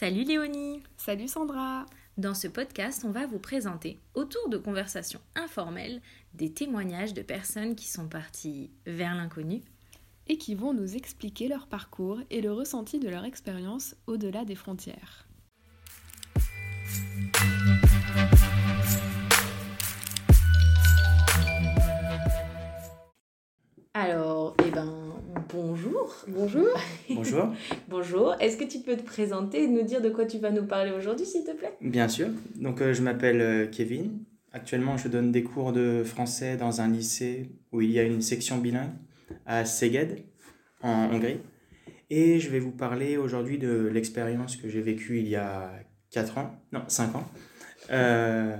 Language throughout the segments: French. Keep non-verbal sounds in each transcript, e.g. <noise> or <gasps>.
Salut Léonie Salut Sandra Dans ce podcast, on va vous présenter, autour de conversations informelles, des témoignages de personnes qui sont parties vers l'inconnu et qui vont nous expliquer leur parcours et le ressenti de leur expérience au-delà des frontières. Alors, eh ben, bonjour. Bonjour. <laughs> Bonjour. bonjour. Est-ce que tu peux te présenter et nous dire de quoi tu vas nous parler aujourd'hui, s'il te plaît? Bien sûr. Donc, euh, je m'appelle euh, Kevin. Actuellement, je donne des cours de français dans un lycée où il y a une section bilingue à Szeged, en Hongrie. Et je vais vous parler aujourd'hui de l'expérience que j'ai vécue il y a 4 ans, non, 5 ans, euh,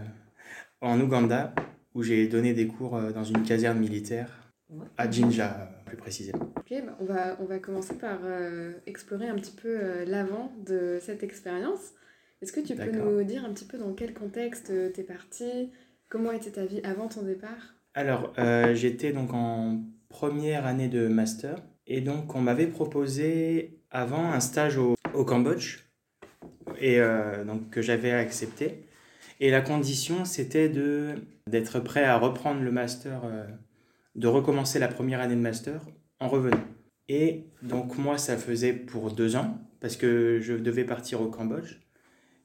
en Ouganda, où j'ai donné des cours dans une caserne militaire à Jinja, plus précisément. Ok, bah, on, va, on va commencer par euh, explorer un petit peu euh, l'avant de cette expérience. Est-ce que tu peux nous dire un petit peu dans quel contexte euh, tu es parti? Comment était ta vie avant ton départ? Alors, j'étais donc en première année de master. Et donc, on m'avait proposé avant un stage au, au Cambodge, et donc que j'avais accepté. Et la condition, c'était d'être prêt à reprendre le master de recommencer la première année de master en revenant. Et donc moi, ça faisait pour deux ans, parce que je devais partir au Cambodge.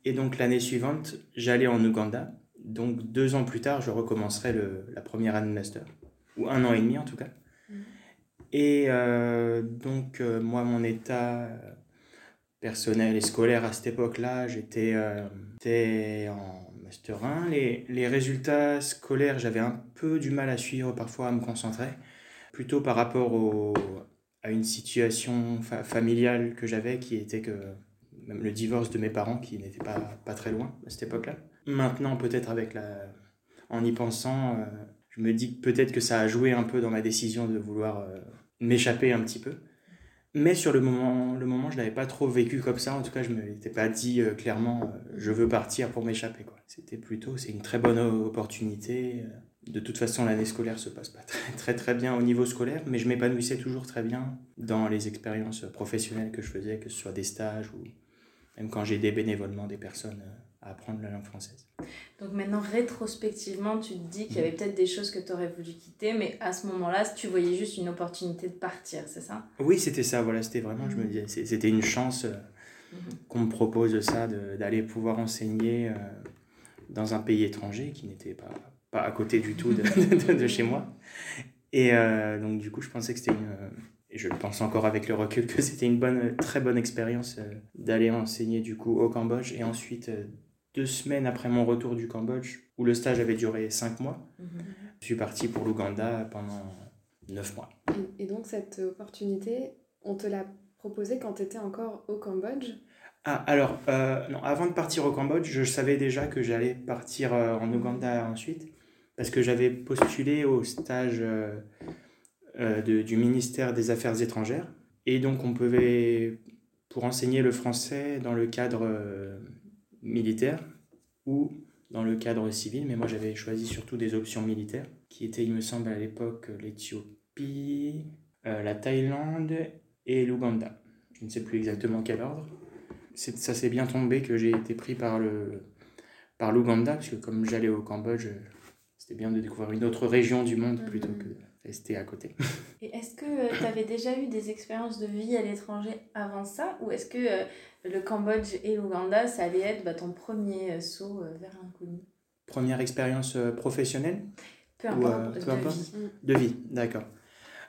Et donc l'année suivante, j'allais en Ouganda. Donc deux ans plus tard, je recommencerai le, la première année de master. Ou un an et demi en tout cas. Mmh. Et euh, donc euh, moi, mon état personnel et scolaire à cette époque-là, j'étais euh, en Master 1. Les, les résultats scolaires, j'avais un peu du mal à suivre, parfois à me concentrer, plutôt par rapport à une situation familiale que j'avais, qui était que même le divorce de mes parents, qui n'était pas, pas très loin à cette époque-là. Maintenant, peut-être avec la... en y pensant, euh, je me dis peut-être que ça a joué un peu dans ma décision de vouloir euh, m'échapper un petit peu. Mais sur le moment, le moment je ne l'avais pas trop vécu comme ça. En tout cas, je ne m'étais pas dit euh, clairement, je veux partir pour m'échapper. C'était plutôt, c'est une très bonne opportunité. De toute façon, l'année scolaire se passe pas très, <laughs> très, très bien au niveau scolaire, mais je m'épanouissais toujours très bien dans les expériences professionnelles que je faisais, que ce soit des stages ou même quand j'ai des bénévolement des personnes euh, à apprendre la langue française. Donc maintenant, rétrospectivement, tu te dis qu'il y avait peut-être des choses que tu aurais voulu quitter, mais à ce moment-là, tu voyais juste une opportunité de partir, c'est ça? Oui, c'était ça, voilà, c'était vraiment, je me mhm. disais, c'était une chance euh, mhm. qu'on me propose ça, d'aller pouvoir enseigner euh, dans un pays étranger qui n'était pas, pas à côté du tout de, de, chez moi. Et euh, donc, du coup, je pensais que c'était une et je pense encore avec le recul que c'était une bonne, très bonne expérience d'aller enseigner du coup au Cambodge et ensuite deux semaines après mon retour du Cambodge, où le stage avait duré cinq mois, mhm. je suis parti pour l'Ouganda pendant neuf mois. Et, donc cette opportunité, on te l'a proposée quand tu étais encore au Cambodge? Ah, alors, euh, non, avant de partir au Cambodge, je savais déjà que j'allais partir euh, en Ouganda ensuite, parce que j'avais postulé au stage euh, de, du ministère des Affaires étrangères. Et donc, on pouvait, pour enseigner le français dans le cadre militaire ou dans le cadre civil, mais moi j'avais choisi surtout des options militaires, qui étaient, il me semble, à l'époque l'Éthiopie, euh, la Thaïlande et l'Ouganda. Je ne sais plus exactement quel ordre. Ça s'est bien tombé que j'ai été pris par le par l'Ouganda, parce que comme j'allais au Cambodge, c'était bien de découvrir une autre région du monde plutôt que rester à côté. <laughs> Et est-ce que euh, tu avais déjà eu des expériences de vie à l'étranger avant ça? Ou est-ce que euh, le Cambodge et l'Ouganda, ça allait être bah, ton premier euh, saut vers l'inconnu? Première expérience professionnelle? Peu importe, de, vie. de vie. d'accord.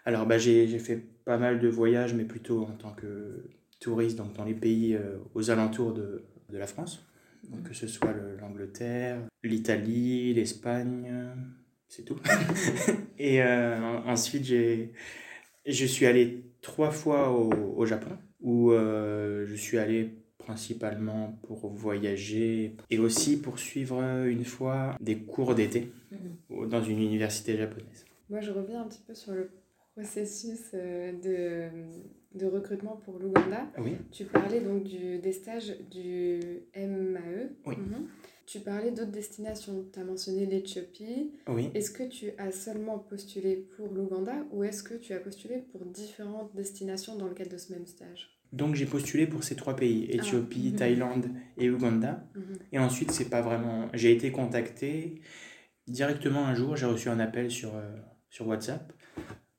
Alors bah, j'ai fait pas mal de voyages, mais plutôt en tant que touriste, donc dans les pays aux alentours de, de la France. Donc, que ce soit l'Angleterre, l'Italie, l'Espagne, c'est tout. <laughs> et euh, ensuite, j'ai, je suis allé trois fois au, au Japon, où euh, je suis allé principalement pour voyager et aussi pour suivre une fois des cours d'été mhm. dans une université japonaise. Moi, je reviens un petit peu sur le processus euh, de, de recrutement pour l'Ouganda. Oui. Tu parlais donc du, des stages du MAE. Oui. Mhm. Tu parlais d'autres destinations. Tu as mentionné l'Éthiopie. Oui. Est-ce que tu as seulement postulé pour l'Ouganda ou est-ce que tu as postulé pour différentes destinations dans le cadre de ce même stage? Donc j'ai postulé pour ces trois pays, ah, Éthiopie, mhm. Thaïlande et Ouganda. Mhm. Et ensuite, c'est pas vraiment. J'ai été contacté directement un jour, j'ai reçu un appel sur, euh, sur WhatsApp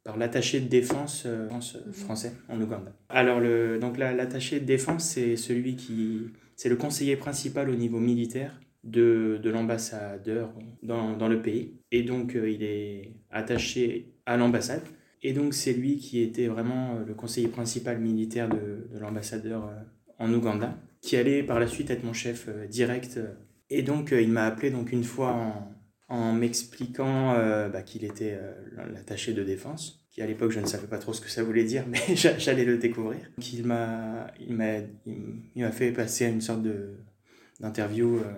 par l'attaché de défense euh, mhm. français en Ouganda. Alors le, donc l'attaché de défense, c'est celui qui, c'est le conseiller principal au niveau militaire de, de l'ambassadeur dans, dans, le pays. Et donc euh, il est attaché à l'ambassade. Et donc c'est lui qui était vraiment euh, le conseiller principal militaire de, de l'ambassadeur en Ouganda, qui allait par la suite être mon chef direct. Et donc il m'a appelé donc une fois en, en m'expliquant euh, bah, qu'il était euh, l'attaché de défense, qui à l'époque je ne savais pas trop ce que ça voulait dire, <laughs> mais j'allais le découvrir. il m'a, il m'a, il m'a fait passer à une sorte de, d'interview euh,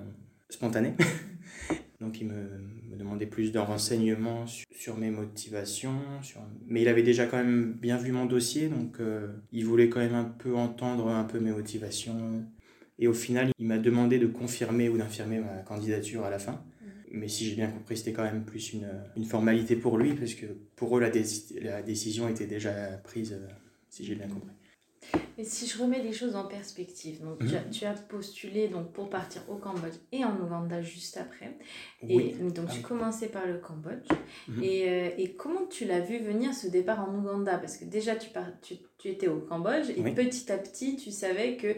spontanée. <laughs> Donc il me, demandait plus de renseignements sur, mes motivations, sur... mais il avait déjà quand même bien vu mon dossier, donc il voulait quand même un peu entendre un peu mes motivations. Et au final, il m'a demandé de confirmer ou d'infirmer ma candidature à la fin mais si j'ai bien compris, c'était quand même plus une, une, formalité pour lui, parce que pour eux, la, la décision était déjà prise, euh, si j'ai bien compris. Mais si je remets les choses en perspective, donc tu, as, mhm. tu, as, postulé donc, pour partir au Cambodge et en Ouganda juste après. Et donc tu ah commençais par le Cambodge. Mhm. et, euh, et, comment tu l'as vu venir ce départ en Ouganda? Parce que déjà tu, tu, tu, étais au Cambodge et petit à petit tu savais que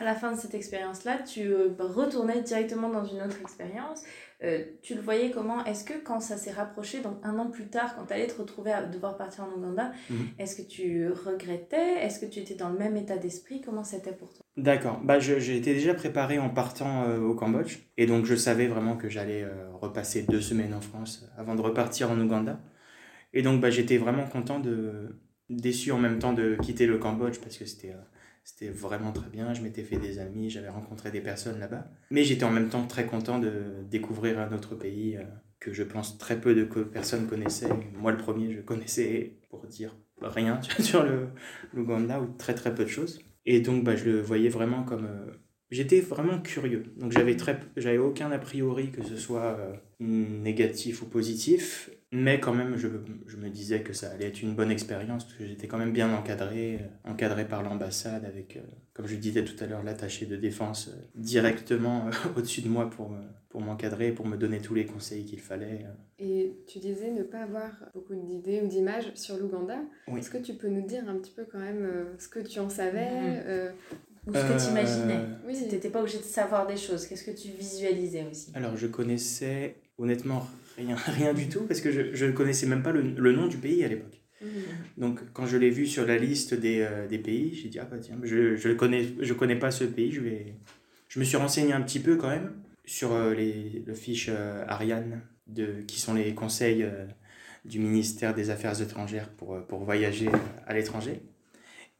à la fin de cette expérience-là, tu euh, retournais directement dans une autre expérience. Euh, tu le voyais comment? Est-ce que quand ça s'est rapproché, donc un an plus tard, quand tu allais te retrouver à devoir partir en Ouganda, mhm. est-ce que tu regrettais? Est-ce que tu étais dans le même état d'esprit? Comment c'était pour toi? D'accord. Bah, j'ai été déjà préparé en partant euh, au Cambodge. Et donc, je savais vraiment que j'allais repasser deux semaines en France avant de repartir en Ouganda. Et donc, bah, j'étais vraiment content de. déçu en même temps de quitter le Cambodge parce que c'était c'était vraiment très bien, je m'étais fait des amis, j'avais rencontré des personnes là-bas. Mais j'étais en même temps très content de découvrir un autre pays euh, que je pense très peu de personnes connaissaient. Moi, le premier, je connaissais, pour dire rien <laughs> sur l'Ouganda, ou très très peu de choses. Et donc, bah, je le voyais vraiment comme... Euh, j'étais vraiment curieux. Donc, j'avais très j'avais aucun a priori que ce soit euh, négatif ou positif. Mais quand même, je, je, me disais que ça allait être une bonne expérience, parce que j'étais quand même bien encadré, euh, encadré par l'ambassade, avec, euh, comme je disais tout à l'heure, l'attaché de défense euh, directement <laughs> au-dessus de moi pour, pour m'encadrer, pour me donner tous les conseils qu'il fallait. Et tu disais ne pas avoir beaucoup d'idées ou d'images sur l'Ouganda. Est-ce que tu peux nous dire un petit peu quand même ce que tu en savais Ou ce que tu imaginais Oui, tu n'étais pas obligé de savoir des choses. Qu'est-ce que tu visualisais aussi? Alors, je connaissais honnêtement rien, <laughs> rien du tout, parce que je ne connaissais même pas le, le, nom du pays à l'époque. Mmh. Donc quand je l'ai vu sur la liste des, euh, des pays, j'ai dit, ah bah tiens, je je connais, je connais pas ce pays, je, vais... je me suis renseigné un petit peu quand même sur euh, les, le fiche euh, Ariane, de, qui sont les conseils du ministère des Affaires étrangères pour, pour voyager à l'étranger.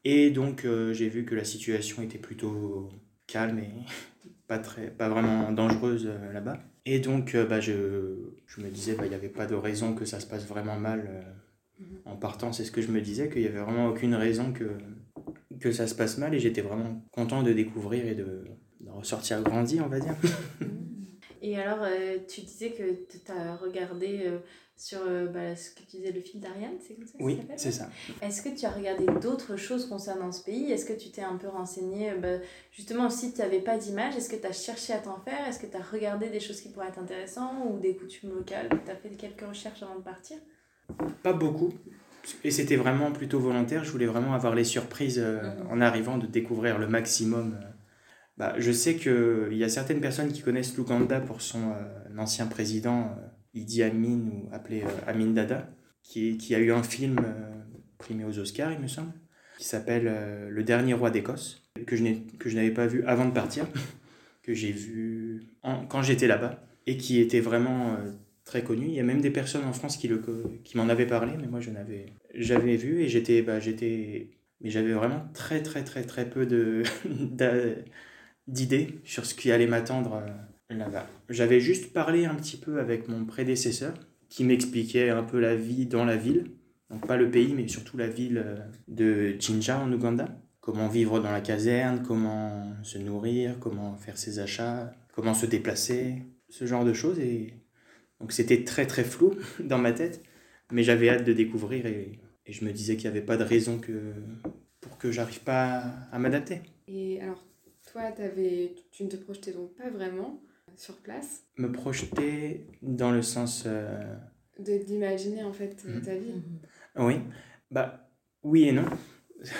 Et donc j'ai vu que la situation était plutôt calme et <laughs> pas, très, pas vraiment dangereuse là-bas. Et donc, euh, bah, je, je me disais, bah, il n'y avait pas de raison que ça se passe vraiment mal euh, mhm. en partant. C'est ce que je me disais, qu'il n'y avait vraiment aucune raison que, que ça se passe mal. Et j'étais vraiment content de découvrir et de, de ressortir grandi, on va dire. <laughs> Et alors, euh, tu disais que tu as regardé sur euh, bah, ce que tu disais, le film d'Ariane, c'est comme ça Oui, c'est ça. Est-ce que tu as regardé d'autres choses concernant ce pays? Est-ce que tu t'es un peu renseigné euh, bah, Justement, si tu n'avais pas d'image, est-ce que tu as cherché à t'en faire? Est-ce que tu as regardé des choses qui pourraient être intéressantes ou des coutumes locales? Tu as fait quelques recherches avant de partir? Pas beaucoup. Et c'était vraiment plutôt volontaire. Je voulais vraiment avoir les surprises euh, mhm. en arrivant de découvrir le maximum. Bah, je sais qu'il y a certaines personnes qui connaissent l'Ouganda pour son ancien président Idi Amin, ou appelé euh, Amin Dada, qui, qui, a eu un film euh, primé aux Oscars, il me semble, qui s'appelle euh, Le dernier roi d'Écosse, que je n'avais pas vu avant de partir, <laughs> que j'ai vu quand j'étais là-bas, et qui était vraiment très connu. Il y a même des personnes en France qui, qui m'en avaient parlé, mais moi je n'avais jamais vu, et j'étais... Bah, mais j'avais vraiment très très très très peu <laughs> d'idées sur ce qui allait m'attendre là-bas. J'avais juste parlé un petit peu avec mon prédécesseur qui m'expliquait un peu la vie dans la ville. Donc pas le pays, mais surtout la ville euh, de Jinja en Ouganda. Comment vivre dans la caserne, comment se nourrir, comment faire ses achats, comment se déplacer, ce genre de choses. Et donc c'était très très flou <laughs> dans ma tête, mais j'avais hâte de découvrir et, et je me disais qu'il n'y avait pas de raison que, pour que j'arrive pas à, m'adapter. Et alors, toi, avais, tu ne te projetais donc pas vraiment sur place Me projeter dans le sens... Euh, de d'imaginer en fait mhm. ta vie. Oui, bah oui et non. <laughs>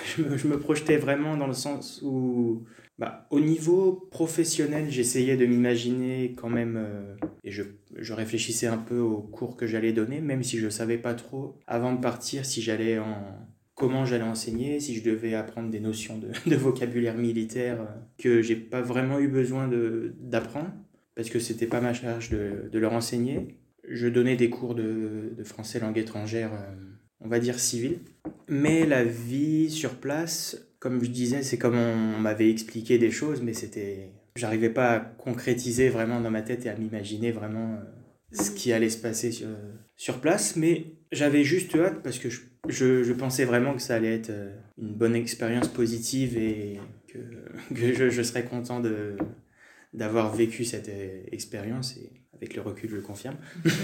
Je me, je me, projetais vraiment dans le sens où, bah, au niveau professionnel, j'essayais de m'imaginer quand même, euh, et je, je, réfléchissais un peu aux cours que j'allais donner, même si je ne savais pas trop, avant de partir, si j'allais en, comment j'allais enseigner, si je devais apprendre des notions de, <laughs> de vocabulaire militaire euh, que j'ai pas vraiment eu besoin d'apprendre, parce que c'était pas ma charge de, leur enseigner. Je donnais des cours de, français langue étrangère, euh, on va dire civil. Mais la vie sur place, comme je disais, c'est comme on m'avait expliqué des choses, mais c'était. J'arrivais pas à concrétiser vraiment dans ma tête et à m'imaginer vraiment euh, ce qui allait se passer sur, sur place. Mais j'avais juste hâte parce que je, je, je, pensais vraiment que ça allait être euh, une bonne expérience positive et que, <laughs> que je, serais content de, d'avoir vécu cette euh, expérience et avec le recul, je le confirme. <laughs>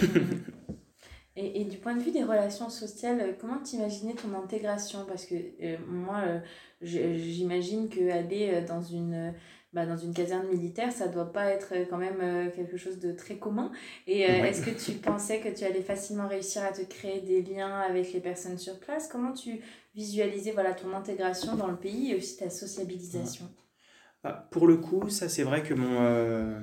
Et, et, du point de vue des relations sociales, comment t'imaginais ton intégration? Parce que euh, moi, j'imagine qu'aller dans une bah, dans une caserne militaire, ça doit pas être euh, quand même euh, quelque chose de très commun. Et euh, est-ce que tu pensais que tu allais facilement réussir à te créer des liens avec les personnes sur place? Comment tu visualisais voilà, ton intégration dans le pays et aussi ta sociabilisation? Bah, Pour le coup, ça c'est vrai que mon,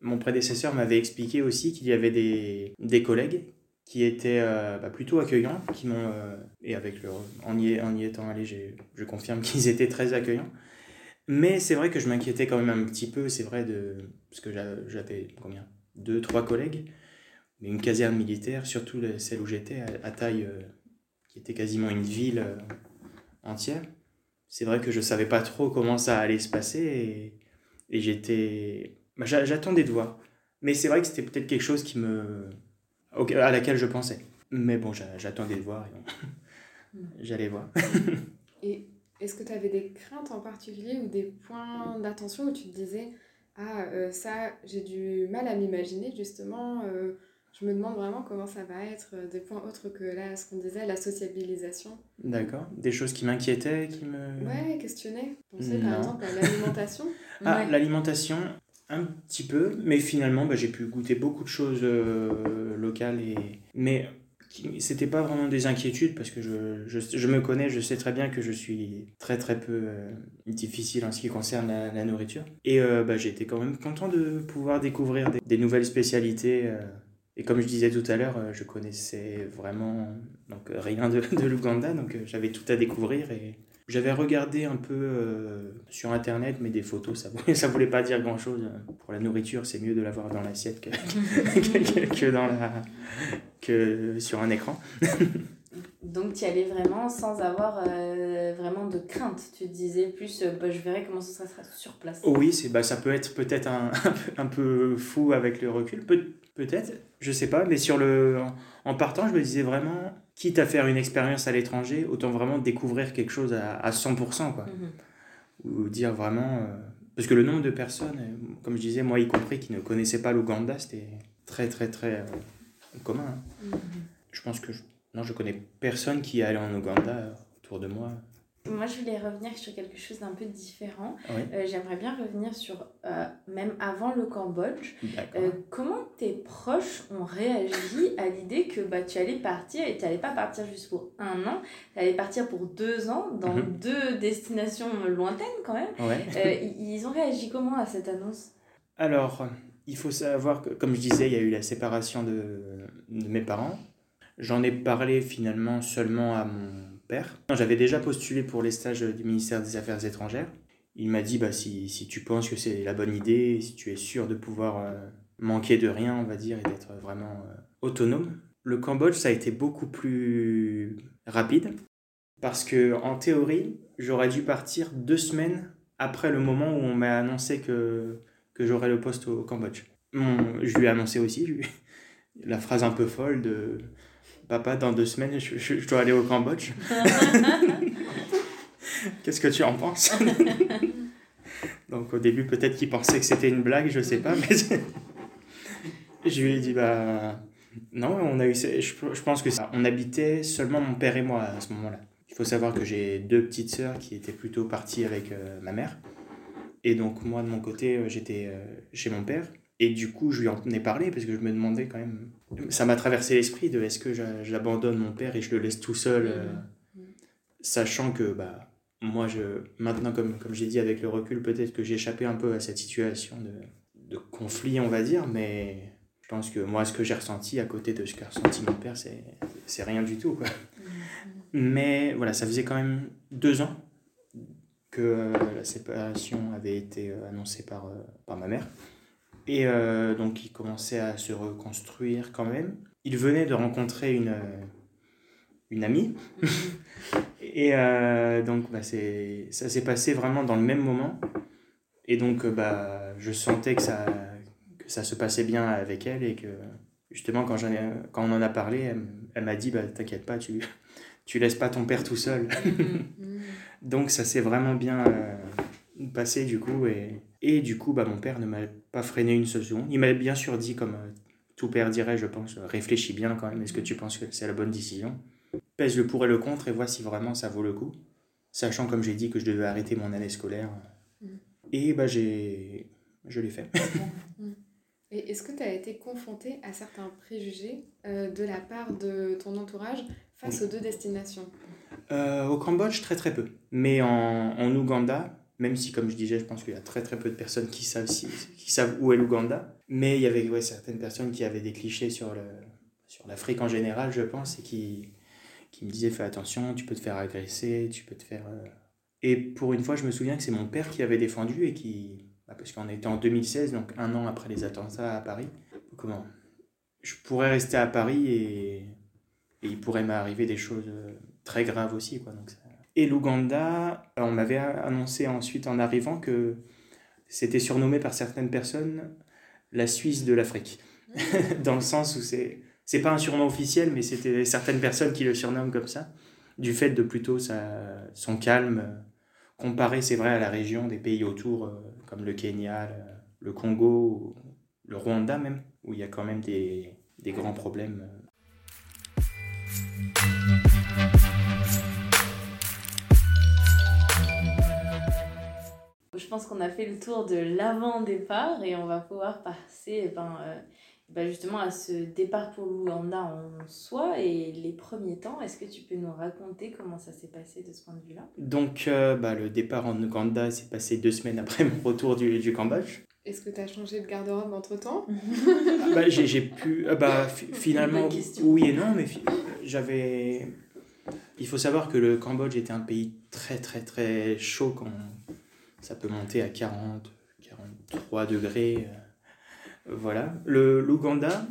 mon prédécesseur m'avait expliqué aussi qu'il y avait des, des collègues qui étaient bah, plutôt accueillants, qui m'ont, et avec le, en, y, en y étant allé, je confirme <laughs> qu'ils étaient très accueillants. Mais c'est vrai que je m'inquiétais quand même un petit peu, c'est vrai, de, parce que j'avais combien? Deux, trois collègues, une caserne militaire, surtout celle où j'étais, à, taille euh, qui était quasiment une ville euh, entière. C'est vrai que je savais pas trop comment ça allait se passer et, et j'étais. Bah, j'attendais de voir. Mais c'est vrai que c'était peut-être quelque chose qui me. à laquelle je pensais. Mais bon, j'attendais de voir et <laughs> j'allais voir. et est-ce que tu avais des craintes en particulier ou des points d'attention où tu te disais Ah, euh, ça, j'ai du mal à m'imaginer, justement. Euh, je me demande vraiment comment ça va être, euh, des points autres que là, ce qu'on disait, la sociabilisation. D'accord. Des choses qui m'inquiétaient, qui me. Ouais, questionner. Pensez par exemple à l'alimentation. <laughs> ah, l'alimentation, un petit peu, mais finalement, bah, j'ai pu goûter beaucoup de choses locales. Et... Mais c'était pas vraiment des inquiétudes parce que je, je, je, me connais, je sais très bien que je suis très très peu euh, difficile en ce qui concerne la, nourriture. Et euh, bah, j'étais quand même content de pouvoir découvrir des, des nouvelles spécialités. Euh. et comme je disais tout à l'heure, je connaissais vraiment donc, rien de, <laughs> de l'Ouganda, donc j'avais tout à découvrir et j'avais regardé un peu euh, sur internet, mais des photos, ça voulait, <laughs> ça voulait pas dire grand chose. Pour la nourriture, c'est mieux de l'avoir dans l'assiette que, <laughs> que, dans la, que sur un écran. Donc tu y allais vraiment sans avoir euh, vraiment de crainte. Tu disais plus, euh, bah, je verrai comment ça sera sur place. Oui, c'est, bah, ça peut être peut-être un, un, peu fou avec le recul. Peut-être, je sais pas. Mais sur le, en partant, je me disais vraiment, quitte à faire une expérience à l'étranger, autant vraiment découvrir quelque chose à, à 100%. Quoi. Mhm. Ou dire vraiment... Euh, parce que le nombre de personnes, comme je disais, moi y compris, qui ne connaissaient pas l'Ouganda, c'était très très très commun. Hein. Mhm. Je pense que non, je connais personne qui est allé en Ouganda autour de moi. Moi, je voulais revenir sur quelque chose d'un peu différent. Euh, j'aimerais bien revenir sur, euh, même avant le Cambodge, euh, comment tes proches ont réagi à l'idée que bah, tu allais partir et tu n'allais pas partir juste pour un an, tu allais partir pour deux ans dans mhm. deux destinations lointaines quand même. ils ont réagi comment à cette annonce? Alors, il faut savoir que, comme je disais, il y a eu la séparation de, de mes parents. J'en ai parlé finalement seulement à mon J'avais déjà postulé pour les stages du ministère des Affaires étrangères. Il m'a dit bah, si, tu penses que c'est la bonne idée, si tu es sûr de pouvoir euh, manquer de rien, on va dire, et d'être vraiment euh, autonome. Le Cambodge, ça a été beaucoup plus rapide parce que en théorie, j'aurais dû partir deux semaines après le moment où on m'a annoncé que, j'aurais le poste au Cambodge. je lui ai annoncé aussi <laughs> la phrase un peu folle de Papa, dans deux semaines, je, je, dois aller au Cambodge. <laughs> Qu'est-ce que tu en penses? <laughs> Donc au début, peut-être qu'il pensait que c'était une blague, je sais pas, mais <laughs> je lui ai dit, bah non, on a eu, je, pense que ça, on habitait seulement mon père et moi à ce moment-là. Il faut savoir que j'ai deux petites sœurs qui étaient plutôt parties avec euh, ma mère. Et donc moi, de mon côté, euh, j'étais euh, chez mon père. Et du coup, je lui en ai parlé parce que je me demandais quand même. Ça m'a traversé l'esprit de est-ce que j'abandonne mon père et je le laisse tout seul, mmh. Mmh. sachant que bah, moi, je, maintenant, comme, comme j'ai dit avec le recul, peut-être que j'ai échappé un peu à cette situation de, de conflit, on va dire, mais je pense que moi, ce que j'ai ressenti à côté de ce qu'a ressenti mon père, c'est rien du tout. Quoi. Mmh. Mais voilà, ça faisait quand même deux ans que euh, la séparation avait été euh, annoncée par, euh, par ma mère. Et donc il commençait à se reconstruire quand même. Il venait de rencontrer une, une amie. <laughs> et donc bah, ça s'est passé vraiment dans le même moment. Et donc bah, je sentais que ça, que ça se passait bien avec elle et que justement quand, ai, quand on en a parlé, elle, elle m'a dit bah, T'inquiète pas, tu, tu laisses pas ton père tout seul. Mm-hmm. <laughs> Donc ça s'est vraiment bien euh, passé du coup. Et, et du coup, bah, mon père ne m'a pas freiné une seule seconde. Il m'a bien sûr dit, comme euh, tout père dirait, je pense, réfléchis bien quand même. Est-ce que tu penses que c'est la bonne décision? Pèse le pour et le contre et vois si vraiment ça vaut le coup. Sachant, comme j'ai dit, que je devais arrêter mon année scolaire. Mm. Et bah, j'ai... je l'ai fait. Mm. <laughs> Et est-ce que tu as été confronté à certains préjugés euh, de la part de ton entourage face aux deux destinations? Euh, Au Cambodge, très très peu. Mais en, en, Ouganda, même si, comme je disais, je pense qu'il y a très très peu de personnes qui savent, si, qui savent où est l'Ouganda, mais il y avait ouais, certaines personnes qui avaient des clichés sur, le, sur l'Afrique en général, je pense, et qui, qui me disaient fais attention, tu peux te faire agresser, tu peux te faire. Euh. Et pour une fois, je me souviens que c'est mon père qui avait défendu et qui bah, parce qu'on était en 2016, donc un an après les attentats à Paris. Comment Je pourrais rester à Paris et, et il pourrait m'arriver des choses euh, très graves aussi. Quoi, Et l'Ouganda, euh, on m'avait annoncé ensuite en arrivant que c'était surnommé par certaines personnes la Suisse de l'Afrique. <laughs> Dans le sens où c'est c'est pas un surnom officiel, mais c'était certaines personnes qui le surnomment comme ça, du fait de plutôt sa, son calme, comparé, c'est vrai, à la région des pays autour, euh, comme le Kenya, le, Congo, le Rwanda même, où il y a quand même des, des grands problèmes. Pense qu'on a fait le tour de l'avant-départ et on va pouvoir passer eh ben, euh, bah, justement à ce départ pour l'Ouganda en soi et les premiers temps. Est-ce que tu peux nous raconter comment ça s'est passé de ce point de vue-là? Donc, euh, bah, le départ en Ouganda s'est passé deux semaines après <laughs> mon retour du, du Cambodge. Est-ce que tu as changé de garde-robe entre-temps? <laughs> Bah, J'ai pu... Euh, bah, finalement, oui et non, mais j'avais... Il faut savoir que le Cambodge était un pays très très très chaud quand ça peut monter à 40, 43 degrés. Euh, voilà. L'Ouganda,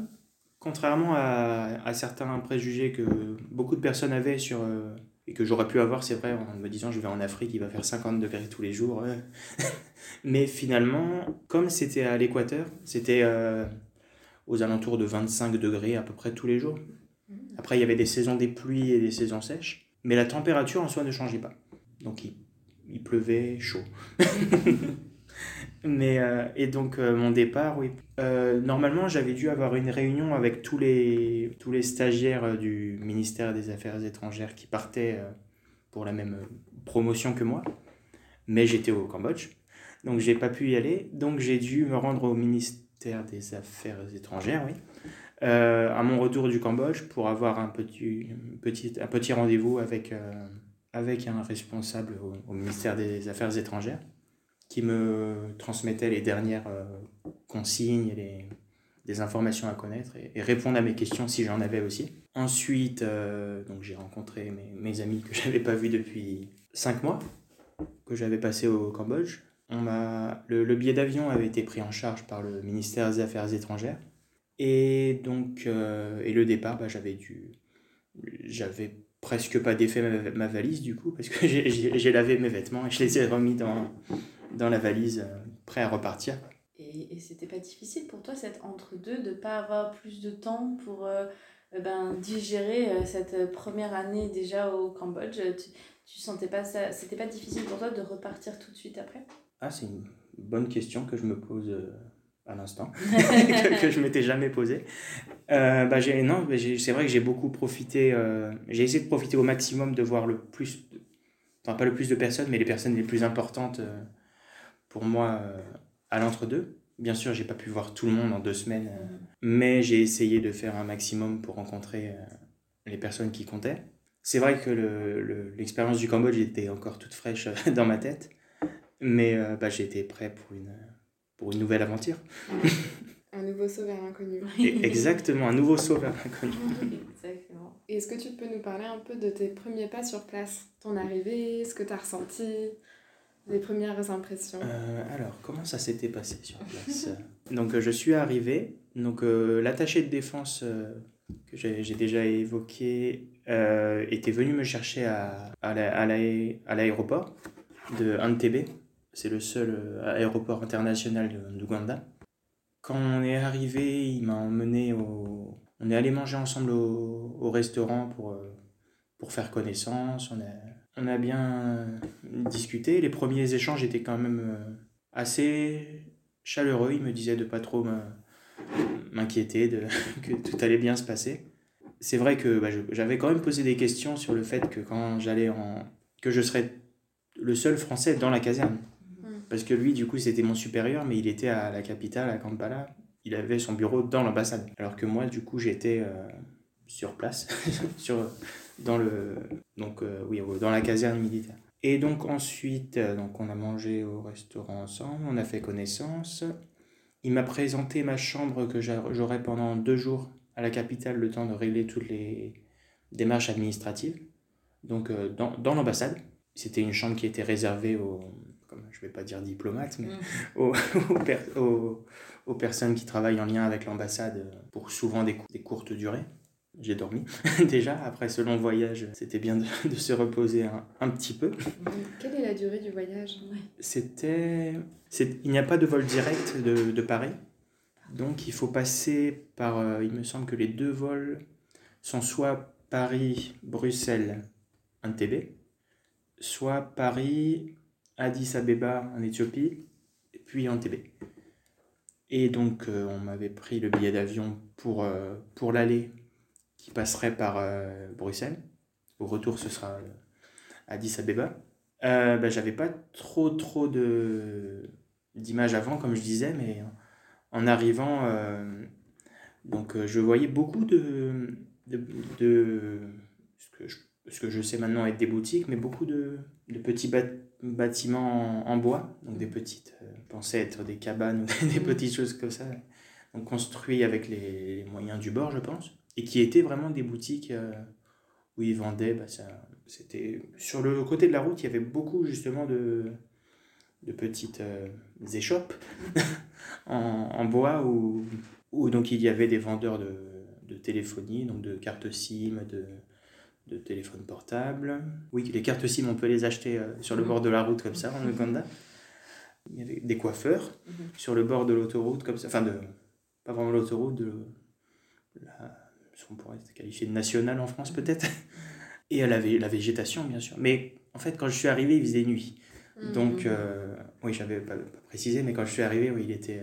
contrairement à, certains préjugés que beaucoup de personnes avaient sur, euh, et que j'aurais pu avoir, c'est vrai, en me disant je vais en Afrique, il va faire 50 degrés tous les jours. <laughs> Mais finalement, comme c'était à l'équateur, c'était euh, aux alentours de 25 degrés à peu près tous les jours. Après, il y avait des saisons des pluies et des saisons sèches, mais la température en soi ne changeait pas. Donc il, il pleuvait chaud. <laughs> Mais, euh, et donc, euh, mon départ, oui. Euh, normalement, j'avais dû avoir une réunion avec tous les, tous les stagiaires du ministère des Affaires étrangères qui partaient pour la même promotion que moi. Mais j'étais au Cambodge. Donc, j'ai pas pu y aller. Donc, j'ai dû me rendre au ministère des Affaires étrangères, oui. à mon retour du Cambodge pour avoir un petit, petit, un petit rendez-vous avec, avec un responsable au ministère des Affaires étrangères qui me transmettait les dernières euh, consignes et les, informations à connaître et, répondre à mes questions si j'en avais aussi. Ensuite, euh, j'ai rencontré mes, amis que <laughs> je n'avais pas vus depuis 5 mois, que j'avais passé au Cambodge. On m'a, le, le billet d'avion avait été pris en charge par le ministère des Affaires étrangères. Et donc, euh, et le départ, bah, j'avais j'avais presque pas défait ma, ma, valise du coup, parce que <laughs> j'ai lavé mes vêtements et je les ai remis dans, dans la valise, euh, prêt à repartir. Et, et c'était pas difficile pour toi, cet entre-deux, de pas avoir plus de temps pour euh, euh, ben, digérer cette première année déjà au Cambodge? Tu, tu sentais pas ça C'était pas difficile pour toi de repartir tout de suite après? Ah, c'est une bonne question que je me pose à l'instant, <laughs> <laughs> que, que, je m'étais jamais posée. Euh, bah, non, c'est vrai que j'ai beaucoup profité, euh, j'ai essayé de profiter au maximum de voir le plus, enfin pas le plus de personnes, mais les personnes les plus importantes euh, pour moi à l'entre-deux. Bien sûr, j'ai pas pu voir tout le monde en deux semaines, mais j'ai essayé de faire un maximum pour rencontrer les personnes qui comptaient. C'est vrai que l'expérience le, du Cambodge était encore toute fraîche <laughs> dans ma tête, mais bah, j'étais prêt pour une, pour une nouvelle aventure. Un nouveau saut vers l'inconnu. Exactement, un nouveau saut vers l'inconnu. <laughs> Exactement. Et est-ce que tu peux nous parler un peu de tes premiers pas sur place? Ton arrivée, ce que tu as ressenti, les premières impressions? Euh, Alors, comment ça s'était passé sur place? <laughs> Donc, euh, je suis arrivé. Donc, euh, l'attaché de défense que j'ai déjà évoqué était venu me chercher à, à l'aéroport de Entebbe. C'est le seul aéroport international d'Ouganda. Quand on est arrivé, il m'a emmené au... On est allé manger ensemble au, au restaurant pour, euh, pour faire connaissance. On a, on a bien discuté. Les premiers échanges étaient quand même euh, assez chaleureux. Il me disait de pas trop m'inquiéter, de, <laughs> que tout allait bien se passer. C'est vrai que bah, j'avais quand même posé des questions sur le fait que quand j'allais en... que je serais le seul Français dans la caserne. Parce que lui, du coup, c'était mon supérieur, mais il était à la capitale, à Kampala. Il avait son bureau dans l'ambassade. Alors que moi, du coup, j'étais euh, sur place, <laughs> sur, dans, le, donc, euh, oui, dans la caserne militaire. Et donc ensuite, euh, donc on a mangé au restaurant ensemble, on a fait connaissance. Il m'a présenté ma chambre que j'aurais pendant deux jours à la capitale, le temps de régler toutes les démarches administratives. Donc dans, dans l'ambassade. C'était une chambre qui était réservée aux, je ne vais pas dire diplomate, mais mm. <laughs> aux, aux, personnes qui travaillent en lien avec l'ambassade pour souvent des, des courtes durées. J'ai dormi <laughs> déjà, après ce long voyage, c'était bien de, de, se reposer un, un, petit peu. Quelle est la durée du voyage? C'était... Il n'y a pas de vol direct de, de Paris, donc il faut passer par, euh, il me semble que les deux vols sont soit Paris-Bruxelles, Entebbe, soit Paris, Addis Abeba en Éthiopie, puis Entebbe. Et donc, euh, on m'avait pris le billet d'avion pour, euh, pour l'aller, qui passerait par euh, Bruxelles. Au retour, ce sera Addis Abeba. Ben, j'avais pas trop, trop d'images avant, comme je disais, mais en arrivant, donc, je voyais beaucoup de, de, ce, que je, ce, que je, sais maintenant être des boutiques, mais beaucoup de, de petits bâtiments bâtiments en, bois, donc des petites, euh, être des cabanes ou <laughs> des, mm. petites choses comme ça, donc construits avec les, moyens du bord, je pense, et qui étaient vraiment des boutiques euh, où ils vendaient, bah, ça, c'était sur le côté de la route, il y avait beaucoup justement de, de petites euh, échoppes <laughs> en, en, bois où, où donc il y avait des vendeurs de, de téléphonie, donc de cartes SIM, de, de téléphone portable. Oui, les cartes SIM, on peut les acheter euh, sur le mhm. bord de la route comme ça en Uganda. Il y avait des coiffeurs mhm. sur le bord de l'autoroute comme ça, enfin de pas vraiment l'autoroute, de la, on pourrait qualifier de nationale en France peut-être. Et la, la végétation bien sûr. Mais en fait quand je suis arrivé il faisait nuit. Mhm. Donc euh, oui j'avais pas, pas, précisé mais quand je suis arrivé oui, il était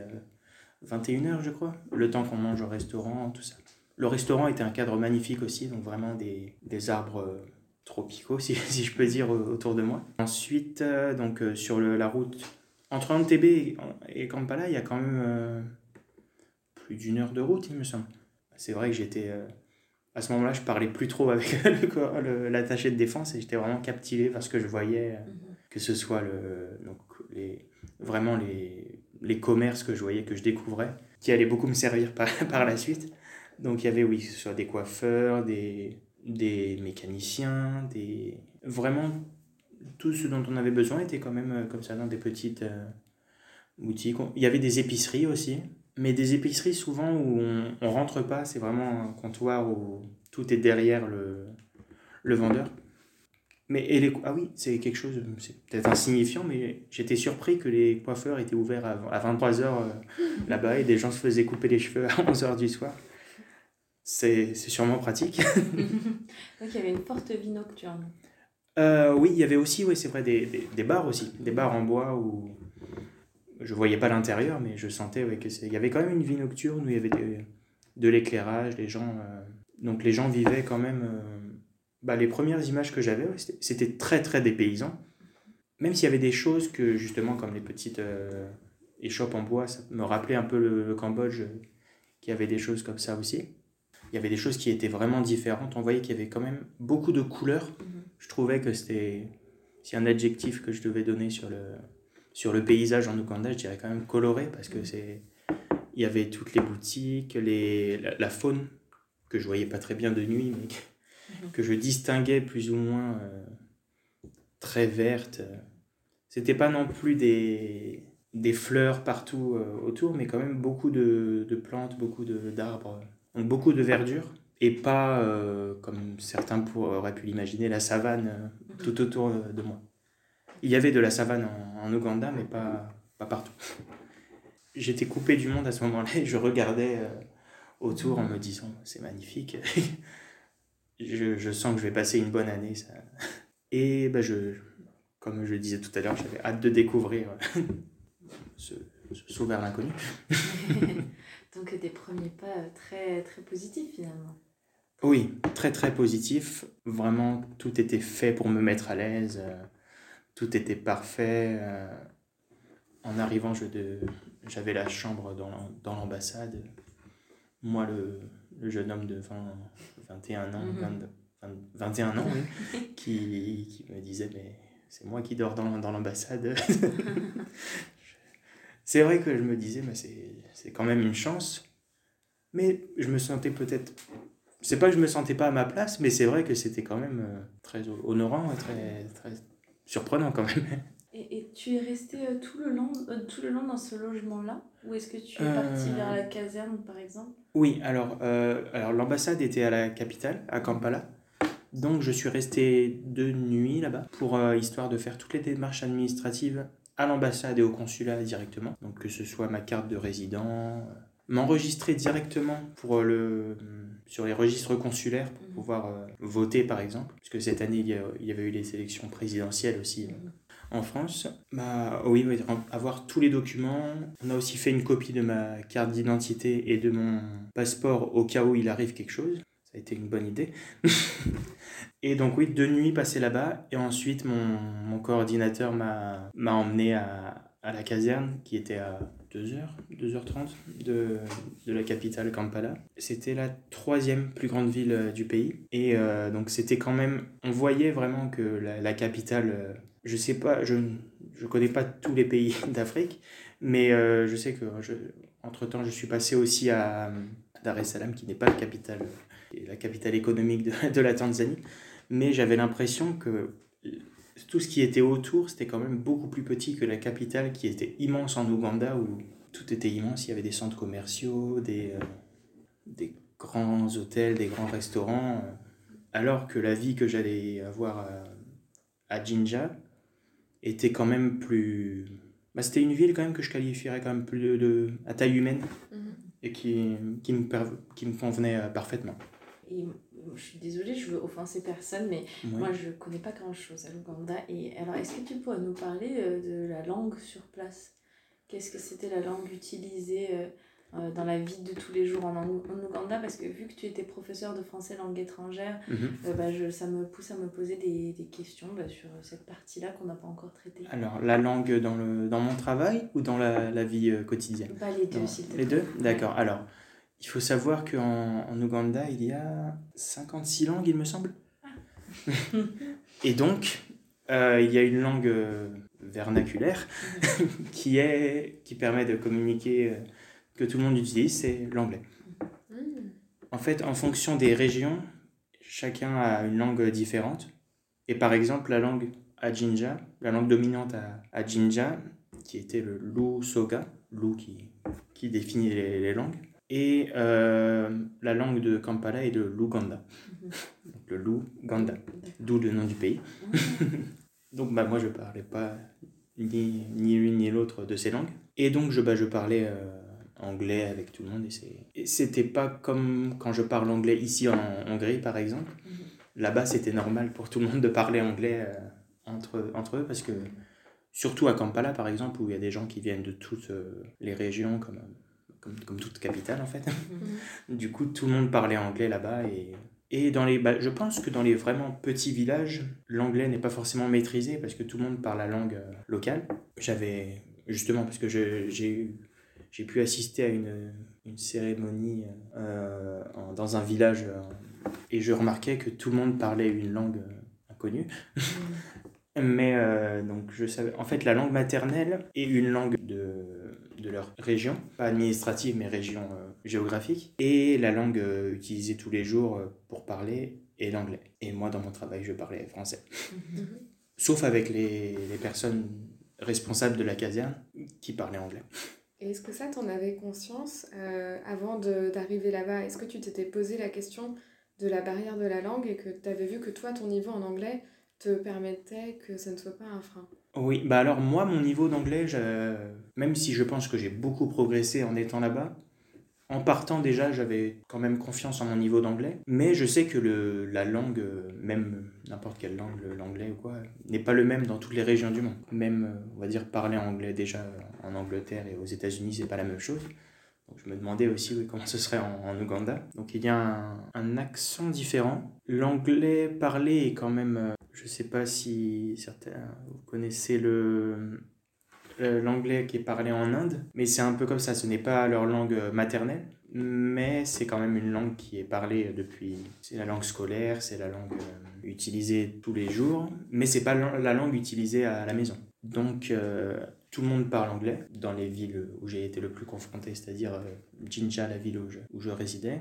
21h euh, je crois. Le temps qu'on mange au restaurant, tout ça. Le restaurant était un cadre magnifique aussi, donc vraiment des, des arbres euh, tropicaux, <laughs> si, si, je peux dire, autour de moi. Ensuite, euh, donc, euh, sur le, la route entre et, et, Kampala, il y a quand même plus d'une heure de route, il me semble. C'est vrai que j'étais. à ce moment-là, je parlais plus trop avec <laughs> l'attaché de défense et j'étais vraiment captivé parce que je voyais, mhm. que ce soit le, donc les, vraiment les, les commerces que je voyais, que je découvrais, qui allaient beaucoup me servir par, <laughs> par la suite. Donc il y avait, oui, soit des coiffeurs, des, des mécaniciens, des... vraiment tout ce dont on avait besoin était quand même euh, comme ça dans des petites euh, boutiques. Il y avait des épiceries aussi, mais des épiceries souvent où on, on rentre pas, c'est vraiment un comptoir où tout est derrière le, le vendeur. Mais et les, ah oui, c'est quelque chose, c'est peut-être insignifiant, mais j'étais surpris que les coiffeurs étaient ouverts à, à 23h euh, là-bas et des gens se faisaient couper les cheveux à <laughs> 11h du soir c'est sûrement pratique. <laughs> <laughs> Donc il y avait une forte vie nocturne. Euh, oui, il y avait aussi, oui, c'est vrai, des, des, des, bars aussi. Des bars en bois où, je voyais pas l'intérieur, mais je sentais ouais, qu'il y avait quand même une vie nocturne où il y avait de l'éclairage, les gens. Euh, donc les gens vivaient quand même. Euh, bah, les premières images que j'avais, c'était très très dépaysant. Même s'il y avait des choses que justement, comme les petites euh, échoppes en bois, ça me rappelait un peu le, Cambodge, qui avait des choses comme ça aussi. Il y avait des choses qui étaient vraiment différentes. On voyait qu'il y avait quand même beaucoup de couleurs. Mhm. Je trouvais que c'était. Si un adjectif que je devais donner sur le, sur le paysage en Ouganda, je dirais quand même coloré, parce que c'est il y avait toutes les boutiques, les, la, faune que je voyais pas très bien de nuit, mais que, mhm. je distinguais plus ou moins euh, très verte. C'était pas non plus des, des fleurs partout euh, autour, mais quand même beaucoup de, de plantes, beaucoup d'arbres, beaucoup de verdure, et pas, euh, comme certains auraient pu l'imaginer, la savane mhm. tout autour de moi. Il y avait de la savane en, Ouganda, mais pas, pas partout <laughs> j'étais coupé du monde à ce moment-là et je regardais euh, autour en me disant c'est magnifique. <laughs> je, sens que je vais passer une bonne année. Ça. Et bah, je, comme je le disais tout à l'heure, j'avais hâte de découvrir euh, <laughs> ce, ce saut l'inconnu. Donc des premiers pas très, très positifs finalement. Oui, très très positif. Vraiment, tout était fait pour me mettre à l'aise. Euh, tout était parfait. En arrivant, je, de, j'avais la chambre dans l'ambassade. Moi, le, le, jeune homme de 20, 21 ans, 21 mhm. ans <laughs> qui, qui, me disait Mais c'est moi qui dors dans, dans l'ambassade. <laughs> c'est vrai que je me disais mais C'est quand même une chance. Mais je me sentais peut-être. C'est pas que je me sentais pas à ma place, mais c'est vrai que c'était quand même euh, très honorant et très, très surprenant quand même. <laughs> Et, tu es resté euh, tout, le long, euh, tout le long dans ce logement-là? Ou est-ce que tu es parti vers la caserne, par exemple? Oui, alors, alors l'ambassade était à la capitale, à Kampala. Donc je suis resté deux nuits là-bas pour histoire de faire toutes les démarches administratives à l'ambassade et au consulat directement. Donc que ce soit ma carte de résident, m'enregistrer directement pour le sur les registres consulaires pour mhm. pouvoir voter par exemple, puisque cette année il y, avait eu les élections présidentielles aussi. Mhm en France, bah oui, avoir tous les documents. On a aussi fait une copie de ma carte d'identité et de mon passeport au cas où il arrive quelque chose. A été une bonne idée. <laughs> et donc oui, deux nuits passées là-bas. Et ensuite, mon, mon coordinateur m'a emmené à, à la caserne qui était à 2h, 2h30 de, de la capitale Kampala. C'était la troisième plus grande ville euh, du pays. Et euh, donc c'était quand même, on voyait vraiment que la, la capitale euh, je sais pas, je ne connais pas tous les pays <laughs> d'Afrique, mais euh, je sais que je, entre-temps, je suis passé aussi à Dar es Salaam, qui n'est pas la capitale, la capitale économique de, <laughs> de la Tanzanie, mais j'avais l'impression que tout ce qui était autour, c'était quand même beaucoup plus petit que la capitale, qui était immense en Ouganda, où tout était immense, il y avait des centres commerciaux, des, euh, des grands hôtels, des grands restaurants, alors que la vie que j'allais avoir à, à Jinja, était quand même plus. Bah, c'était une ville quand même que je qualifierais quand même plus de, à taille humaine mhm. et qui, qui, me, qui me convenait euh, parfaitement. Et je suis désolée, je veux offenser personne, mais moi je connais pas grand chose à l'Ouganda. Et alors, est-ce que tu pourrais nous parler euh, de la langue sur place? Qu'est-ce que c'était la langue utilisée euh, euh, dans la vie de tous les jours en, en, Ouganda? Parce que vu que tu étais professeur de français langue étrangère, mhm. bah, je, ça me pousse à me poser des, des questions bah, sur cette partie-là qu'on n'a pas encore traitée. Alors, la langue dans, le, dans mon travail ou dans la, la vie quotidienne? Bah, Les deux, s'il Les deux? D'accord. Alors, il faut savoir qu'en en Ouganda, il y a 56 langues, il me semble. Ah. Et donc, il y a une langue vernaculaire <laughs> qui, est, qui permet de communiquer que tout le monde utilise, c'est l'anglais. Hmm. En fait, en fonction des régions, chacun a une langue différente. Et par exemple, la langue Jinja, la langue dominante à, Jinja, qui était le Lu Soga, Lu qui, qui définit les, langues, et euh, la langue de Kampala est le Luganda. Hmm. le Luganda, d'où le nom du pays. Hmm. <laughs> donc bah, moi je parlais pas ni, ni l'une ni l'autre de ces langues. Et donc je, bah, je parlais euh, anglais avec tout le monde. Et c'était pas comme quand je parle anglais ici en Hongrie, par exemple. Mhm. Là-bas, c'était normal pour tout le monde de parler anglais euh, entre, entre eux parce que surtout à Kampala par exemple, où il y a des gens qui viennent de toutes les régions, comme, comme, comme, toute capitale en fait. Mhm. <laughs> du coup, tout le monde parlait anglais là-bas et et dans les, bah, je pense que dans les vraiment petits villages, l'anglais n'est pas forcément maîtrisé parce que tout le monde parle la langue euh, locale. J'avais, justement, parce que j'ai j'ai pu assister à une, une cérémonie euh, dans un village euh, et je remarquais que tout le monde parlait une langue inconnue. <laughs> Mais donc je savais, en fait, la langue maternelle est une langue de, de leur région, pas administrative mais région géographique, et la langue euh, utilisée tous les jours euh, pour parler est l'anglais. Et moi, dans mon travail, je parlais français. Mhm. Sauf avec les, les, personnes responsables de la caserne qui parlaient anglais. Et est-ce que ça, t'en avais conscience euh, avant d'arriver là-bas? Est-ce que tu t'étais posé la question de la barrière de la langue et que tu avais vu que toi, ton niveau en anglais te permettait que ça ne soit pas un frein? Oui, bah alors moi, mon niveau d'anglais, même si je pense que j'ai beaucoup progressé en étant là-bas, en partant déjà, j'avais quand même confiance en mon niveau d'anglais, mais je sais que le, la langue, même n'importe quelle langue, l'anglais ou quoi, n'est pas le même dans toutes les régions du monde. Même, on va dire, parler anglais déjà en Angleterre et aux États-Unis, c'est pas la même chose. Je me demandais aussi comment ce serait en, Ouganda. Donc il y a un, accent différent. L'anglais parlé est quand même, je sais pas si certains vous connaissez le euh, l'anglais qui est parlé en Inde, mais c'est un peu comme ça, ce n'est pas leur langue euh, maternelle, mais c'est quand même une langue qui est parlée depuis. C'est la langue scolaire, c'est la langue euh, utilisée tous les jours, mais c'est pas la langue utilisée à la maison. Donc tout le monde parle anglais dans les villes où j'ai été le plus confronté, c'est-à-dire Jinja, la ville où où je résidais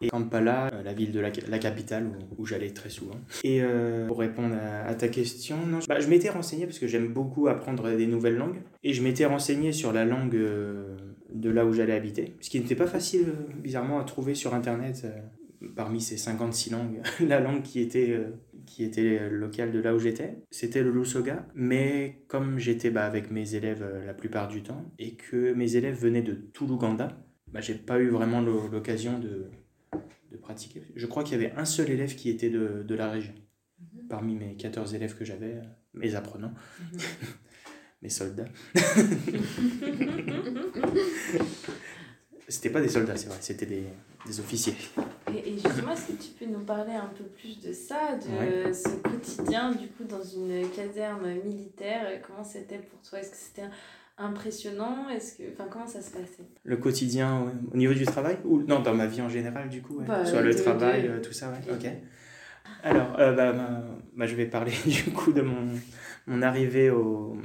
et Kampala, euh, la ville de la, capitale où, j'allais très souvent. Et euh, pour répondre à, ta question, bah, je m'étais renseigné parce que j'aime beaucoup apprendre des nouvelles langues et je m'étais renseigné sur la langue euh, de là où j'allais habiter, ce qui n'était pas facile bizarrement à trouver sur internet parmi ces 56 langues, <laughs> la langue qui était qui était locale de là où j'étais, c'était le Lusoga. Mais comme j'étais bah, avec mes élèves la plupart du temps et que mes élèves venaient de tout l'Ouganda, bah, j'ai pas eu vraiment l'occasion de, de pratiquer. Je crois qu'il y avait un seul élève qui était de, de la région, mhm. parmi mes 14 élèves que j'avais, mes apprenants, mhm. <laughs> mes soldats. <laughs> c'était pas des soldats, c'est vrai, c'était des, des, officiers. Et, justement, est-ce que tu peux nous parler un peu plus de ça, de ce quotidien du coup dans une caserne militaire Comment c'était pour toi? Est-ce que c'était impressionnant? Est-ce que, enfin, comment ça se passait? Le quotidien au niveau du travail? Ou non dans ma vie en général du coup, bah, soit le travail, euh, tout ça, ouais. Ok. Alors, euh, bah, bah, je vais parler <laughs> du coup de mon, mon arrivée au,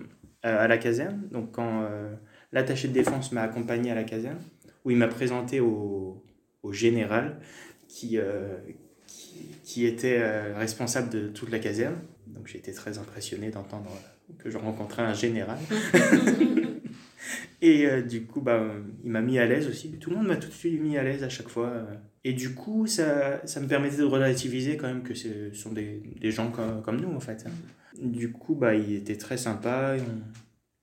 à la caserne. Donc quand euh, l'attaché de défense m'a accompagné à la caserne, où il m'a présenté au, au général qui, qui, qui, était responsable de toute la caserne. Donc j'ai été très impressionné d'entendre que je rencontrais un général. <laughs> et euh, du coup, bah, il m'a mis à l'aise aussi. Tout le monde m'a tout de suite mis à l'aise à chaque fois. Et du coup, ça, ça me permettait de relativiser quand même que ce sont des, des gens comme, comme, nous, en fait. Du coup, bah, il était très sympa.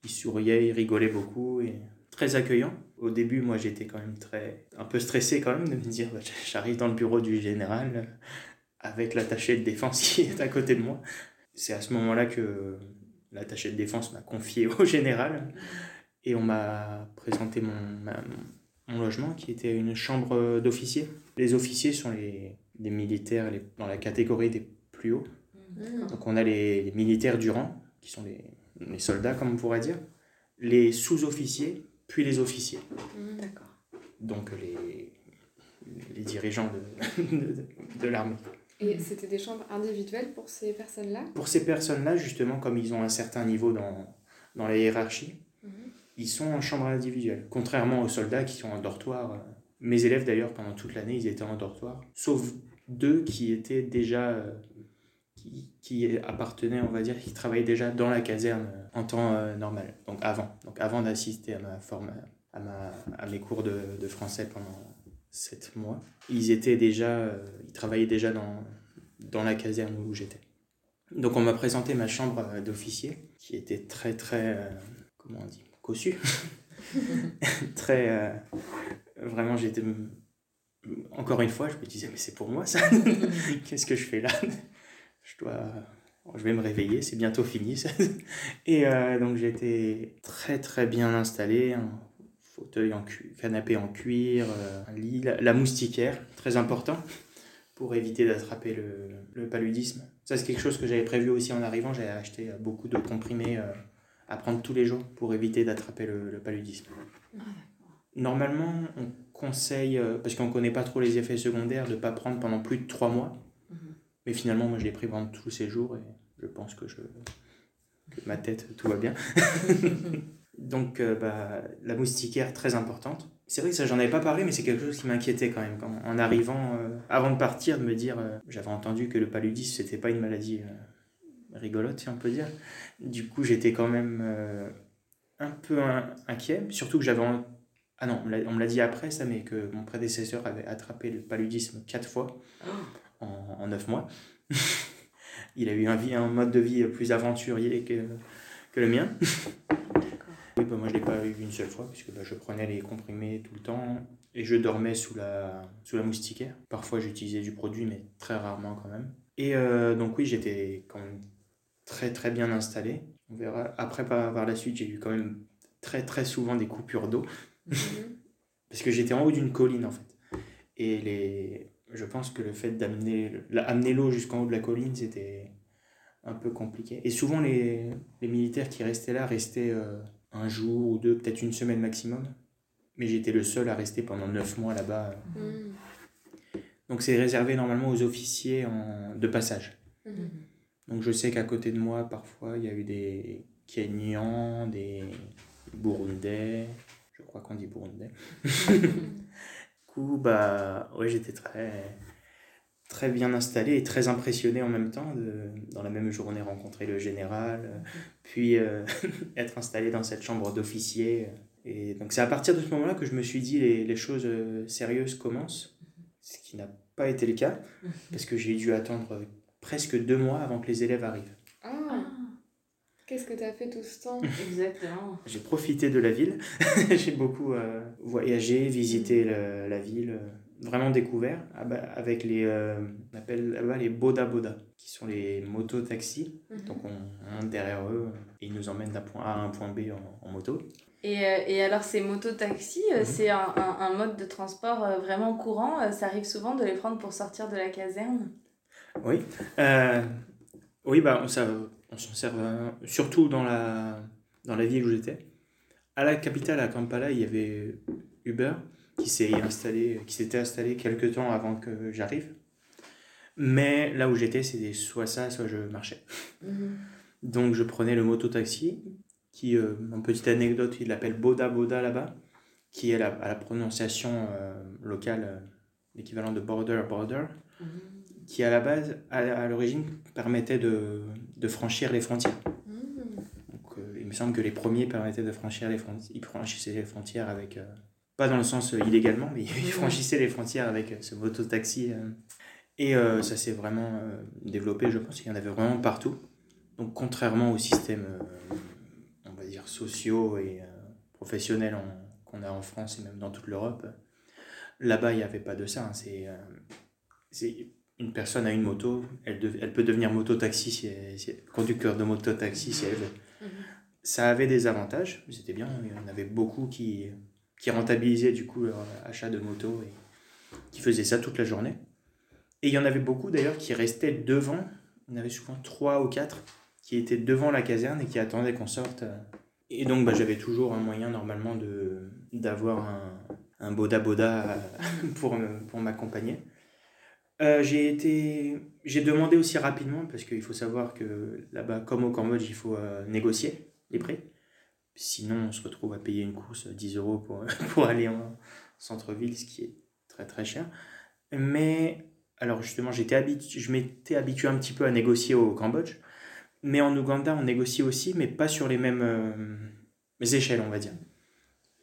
Il souriait, il rigolait beaucoup et très accueillant. Au début, moi, j'étais quand même très, un peu stressé quand même de me dire, bah, <laughs> j'arrive dans le bureau du général avec l'attaché de défense <laughs> qui est à côté de moi. C'est à ce moment-là que l'attaché de défense m'a confié au général et on m'a présenté mon, mon, logement qui était une chambre d'officier. Les officiers sont les, les militaires les, dans la catégorie des plus hauts. Mmh. Donc on a les, militaires du rang, qui sont les, les, soldats comme on pourrait dire, les sous-officiers, puis les officiers. Mmh. D'accord. Donc les, les dirigeants de, de, de l'armée. Et c'était des chambres individuelles pour ces personnes-là? Pour ces personnes-là, justement, comme ils ont un certain niveau dans, dans la hiérarchie, mhm. ils sont en chambre individuelle. Contrairement aux soldats qui sont en dortoir. Euh, mes élèves, d'ailleurs, pendant toute l'année, ils étaient en dortoir. Sauf deux qui étaient déjà. Euh, qui, qui, appartenaient, on va dire, qui travaillaient déjà dans la caserne euh, en temps normal. Donc avant. Donc avant d'assister à, ma forme, à, ma, à mes cours de, de français pendant sept mois. Ils étaient déjà, euh, ils travaillaient déjà dans, dans la caserne où j'étais. Donc on m'a présenté ma chambre euh, d'officier, qui était très très, euh, comment on dit, cossue. <laughs> très, vraiment j'étais, encore une fois, je me disais mais c'est pour moi ça, <laughs> qu'est-ce que je fais là? Je dois je vais me réveiller, c'est bientôt fini. <laughs> et euh, donc j'étais très très bien installé, un fauteuil en canapé en cuir, euh, un lit, la, moustiquaire, très important pour éviter d'attraper le, le, paludisme. Ça c'est quelque chose que j'avais prévu aussi en arrivant, j'avais acheté beaucoup de comprimés à prendre tous les jours pour éviter d'attraper le, paludisme. Ah, Normalement, on conseille, parce qu'on ne connaît pas trop les effets secondaires, de ne pas prendre pendant plus de 3 mois. Mais finalement, moi je l'ai pris pendant tous ces jours et je pense que, je, ma tête, tout va bien. <laughs> Donc, euh, bah, la moustiquaire, très importante. C'est vrai que ça, j'en avais pas parlé, mais c'est quelque chose qui m'inquiétait quand même. en arrivant, euh, avant de partir, de me dire, euh, j'avais entendu que le paludisme, c'était pas une maladie rigolote, si on peut dire. Du coup, j'étais quand même un peu inquiet, surtout que j'avais. Ah non, on me l'a dit après ça, mais que mon prédécesseur avait attrapé le paludisme quatre fois oh. En, neuf mois. <laughs> il a eu un, vie, un mode de vie plus aventurier que, que le mien. <laughs> oui, bah, moi je ne l'ai pas eu une seule fois, puisque bah, je prenais les comprimés tout le temps et je dormais sous la, sous la moustiquaire. Parfois j'utilisais du produit, mais très rarement quand même. Et euh, donc oui, j'étais quand même très très bien installé. On verra. Après, par, par la suite, j'ai eu quand même très très souvent des coupures d'eau. Mhm. <laughs> Parce que j'étais en haut d'une colline en fait. Et les, je pense que le fait d'amener amener l'eau jusqu'en haut de la colline, c'était un peu compliqué. Et souvent, les, les militaires qui restaient là restaient euh, un jour ou deux, peut-être une semaine maximum. Mais j'étais le seul à rester pendant neuf mois là-bas. Mm. Donc c'est réservé normalement aux officiers en, de passage. Mm. Donc je sais qu'à côté de moi, parfois, il y a eu des Kenyans, des Burundais. Je crois qu'on dit Burundais. <laughs> <laughs> coup, bah, ouais, j'étais très, très bien installé et très impressionné en même temps de, dans la même journée, rencontrer le général, puis euh, <laughs> être installé dans cette chambre d'officier. Et donc, c'est à partir de ce moment-là que je me suis dit les, les choses euh, sérieuses commencent, ce qui n'a pas été le cas, <laughs> parce que j'ai dû attendre presque deux mois avant que les élèves arrivent. Ah. Qu'est-ce que tu as fait tout ce temps <laughs> Exactement. J'ai profité de la ville. <laughs> j'ai beaucoup euh, voyagé, visité la, ville, euh, vraiment découvert ah bah, avec les, euh, on appelle là-bas les Boda Boda, qui sont les motos-taxis. Mhm. Donc on monte derrière eux et ils nous emmènent d'un point A à un point B en, en moto. Et, et, alors ces motos-taxis, mhm. c'est un, un, un, mode de transport vraiment courant. Ça arrive souvent de les prendre pour sortir de la caserne? Oui. oui, bah, ça on s'en sert euh, surtout dans la, dans la ville où j'étais. À la capitale, à Kampala, il y avait Uber qui s'est installé, qui s'était installé quelques temps avant que j'arrive. Mais là où j'étais, c'était soit ça, soit je marchais. Mhm. Donc je prenais le moto-taxi, qui, euh, en petite anecdote, il l'appelle Boda Boda là-bas, qui est à la prononciation euh, locale, l'équivalent de border border. Mhm qui à la base, à, l'origine, permettait de, de, franchir les frontières. Mmh. Donc, euh, il me semble que les premiers permettaient de franchir les frontières. Ils franchissaient les frontières avec. Euh, pas dans le sens euh, illégalement, mais ils mmh. franchissaient les frontières avec ce moto-taxi. et ça s'est vraiment développé, je pense qu'il y en avait vraiment partout. Donc, contrairement aux systèmes, on va dire, sociaux et professionnels qu'on a en France et même dans toute l'Europe, là-bas, il n'y avait pas de ça. Hein. C'est une personne a une moto, elle, elle peut devenir moto-taxi, si, conducteur de moto-taxi si elle veut. Mhm. Ça avait des avantages, c'était bien, il y en avait beaucoup qui, qui rentabilisaient du coup leur achat de moto et qui faisaient ça toute la journée. Et il y en avait beaucoup d'ailleurs qui restaient devant, il y en avait souvent trois ou quatre qui étaient devant la caserne et qui attendaient qu'on sorte. Et donc bah, j'avais toujours un moyen normalement d'avoir un, un boda boda <laughs> pour, pour m'accompagner. Euh, j'ai été j'ai demandé aussi rapidement parce qu'il faut savoir que là-bas comme au Cambodge il faut euh, négocier les prix sinon on se retrouve à payer une course 10 euros pour, <laughs> pour aller en centre-ville ce qui est très très cher. Mais alors justement j'étais habitué je m'étais habitué un petit peu à négocier au Cambodge. Mais en Ouganda on négocie aussi mais pas sur les mêmes euh, échelles on va dire.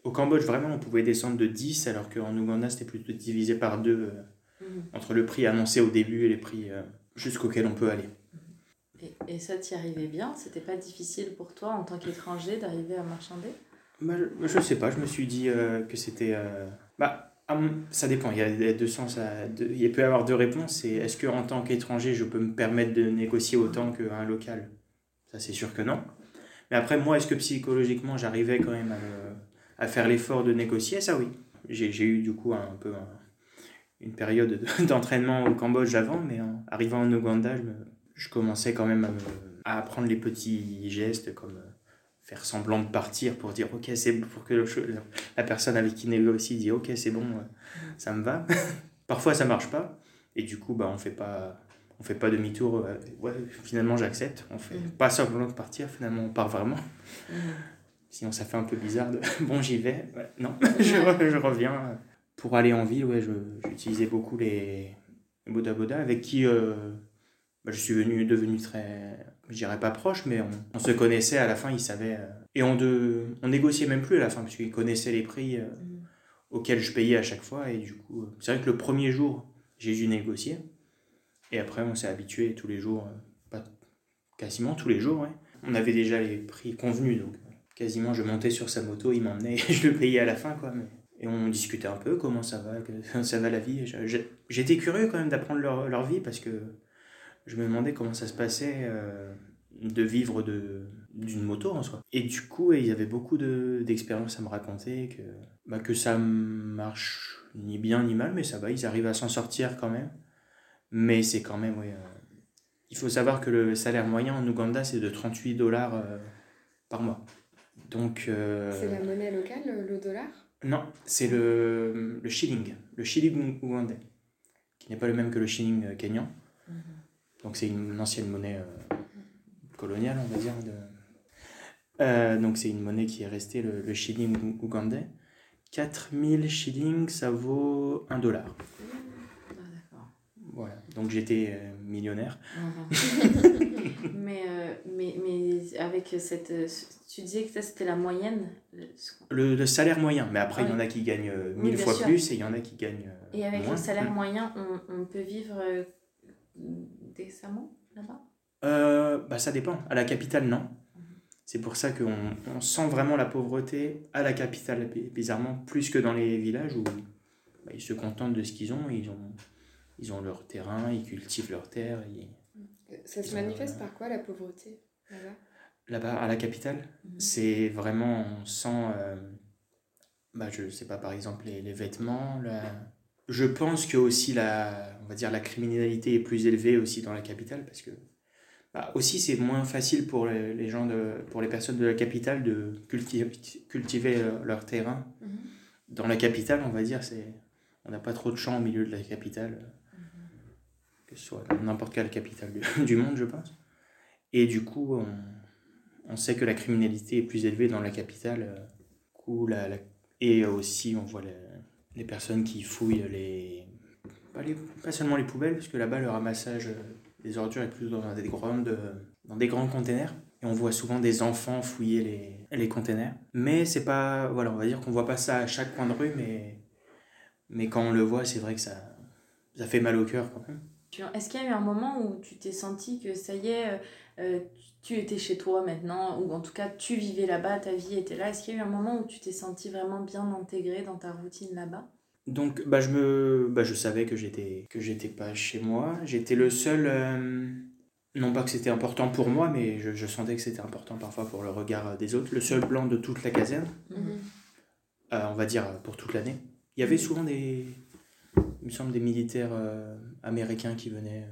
Au Cambodge vraiment on pouvait descendre de 10 alors qu'en Ouganda c'était plutôt divisé par deux. Entre le prix annoncé au début et les prix euh, jusqu'auxquels on peut aller. Et, et ça, t'y arrivais bien? C'était pas difficile pour toi en tant qu'étranger d'arriver à marchander? Bah, je, ne sais pas, je me suis dit euh, que c'était. Euh, bah, ah, ça dépend, il y a deux sens. il peut y avoir deux réponses. C'est est-ce que en tant qu'étranger, je peux me permettre de négocier autant qu'un local? Ça, c'est sûr que non. Mais après, moi, est-ce que psychologiquement, j'arrivais quand même à, à faire l'effort de négocier? Ça, oui. J'ai eu du coup un peu une période <laughs> d'entraînement au Cambodge avant, mais en arrivant en Ouganda, je, je commençais quand même à, à, apprendre les petits gestes comme euh, faire semblant de partir pour dire ok c'est pour que la personne avec qui négocie dit ok c'est bon ça me va. <laughs> Parfois ça marche pas. Et du coup bah on fait pas on fait pas demi-tour euh, ouais finalement j'accepte. On fait mm. pas semblant de partir finalement on part vraiment. Mm. sinon ça fait un peu bizarre de <laughs> bon j'y vais. Non je, je, reviens pour aller en ville ouais j'utilisais beaucoup les Boda Boda avec qui euh, bah, je suis venu, devenu très, je dirais pas proche, mais on, se connaissait à la fin, il savait. Euh, et on, de, on négociait même plus à la fin, parce qu'il connaissait les prix euh, mm. auxquels je payais à chaque fois. Et du coup, c'est vrai que le premier jour, j'ai dû négocier. Et après, on s'est habitué tous les jours, pas quasiment tous les jours. On avait déjà les prix convenus, donc quasiment je montais sur sa moto, il m'emmenait et <laughs> je le payais à la fin. quoi. Et on discutait un peu comment ça va, <laughs> ça va la vie. J'étais curieux quand même d'apprendre leur, leur vie parce que je me demandais comment ça se passait euh, de vivre d'une moto en soi. Et du coup, il y avait beaucoup de, d'expériences à me raconter, que, bah, que ça marche ni bien ni mal, mais ça va, ils arrivent à s'en sortir quand même. Mais c'est quand même, oui. Euh, il faut savoir que le salaire moyen en Ouganda, c'est de 38 dollars euh, par mois. Donc. c'est la monnaie locale, le dollar? Non, c'est le, le shilling, le shilling ougandais, qui n'est pas le même que le shilling kenyan. Mhm. Donc c'est une ancienne monnaie euh, coloniale, on va dire. De... Euh, donc c'est une monnaie qui est restée, le, le shilling ougandais. 4000 shillings, ça vaut 1 dollar. Ah, voilà, donc j'étais euh, millionnaire. <laughs> mais, mais, mais avec cette. Tu disais que ça c'était la moyenne le, le, salaire moyen, mais après il y en a qui gagnent mille fois plus et il y en a qui gagnent. et avec le salaire moyen, on, on peut vivre décemment là-bas? Euh, bah, Ça dépend. À la capitale, non. Mhm. C'est pour ça qu'on on sent vraiment la pauvreté à la capitale, bizarrement, plus que dans les villages où bah, ils se contentent de ce qu'ils ont. Ils ont, ils ont leur terrain, ils cultivent leur terre. Ça se manifeste par quoi la pauvreté là-bas? Là-bas, à la capitale, mhm. c'est vraiment, on sent, euh, bah, je sais pas, par exemple, les, les vêtements, la, je pense que aussi la, on va dire la criminalité est plus élevée aussi dans la capitale parce que bah, aussi c'est moins facile pour les, gens de, pour les personnes de la capitale de cultiver, cultiver leur terrain. Mhm. Dans la capitale, on va dire, c'est on n'a pas trop de champs au milieu de la capitale. Que ce soit n'importe quelle capitale <laughs> du, monde, je pense. Et du coup, on, on, sait que la criminalité est plus élevée dans la capitale. Euh, coup, la, et aussi, on voit la, les personnes qui fouillent les pas, les, pas seulement les poubelles, parce que là-bas, le ramassage des ordures est plus dans des, grandes, dans des grands containers. Et on voit souvent des enfants fouiller les, les containers. Mais c'est pas. Voilà, on va dire qu'on voit pas ça à chaque coin de rue, mais, mais quand on le voit, c'est vrai que ça, ça fait mal au cœur quand même. Est-ce qu'il y a eu un moment où tu t'es senti que ça y est, euh, tu étais chez toi maintenant, ou en tout cas tu vivais là-bas, ta vie était là? Est-ce qu'il y a eu un moment où tu t'es senti vraiment bien intégré dans ta routine là-bas? Donc bah, je, me, bah, je savais que j'étais que j'étais pas chez moi. J'étais le seul... Euh, non pas que c'était important pour moi, mais je, je sentais que c'était important parfois pour le regard des autres. Le seul blanc de toute la caserne, mhm. euh, on va dire pour toute l'année. Il y avait souvent des, il me semble, des militaires américains qui venaient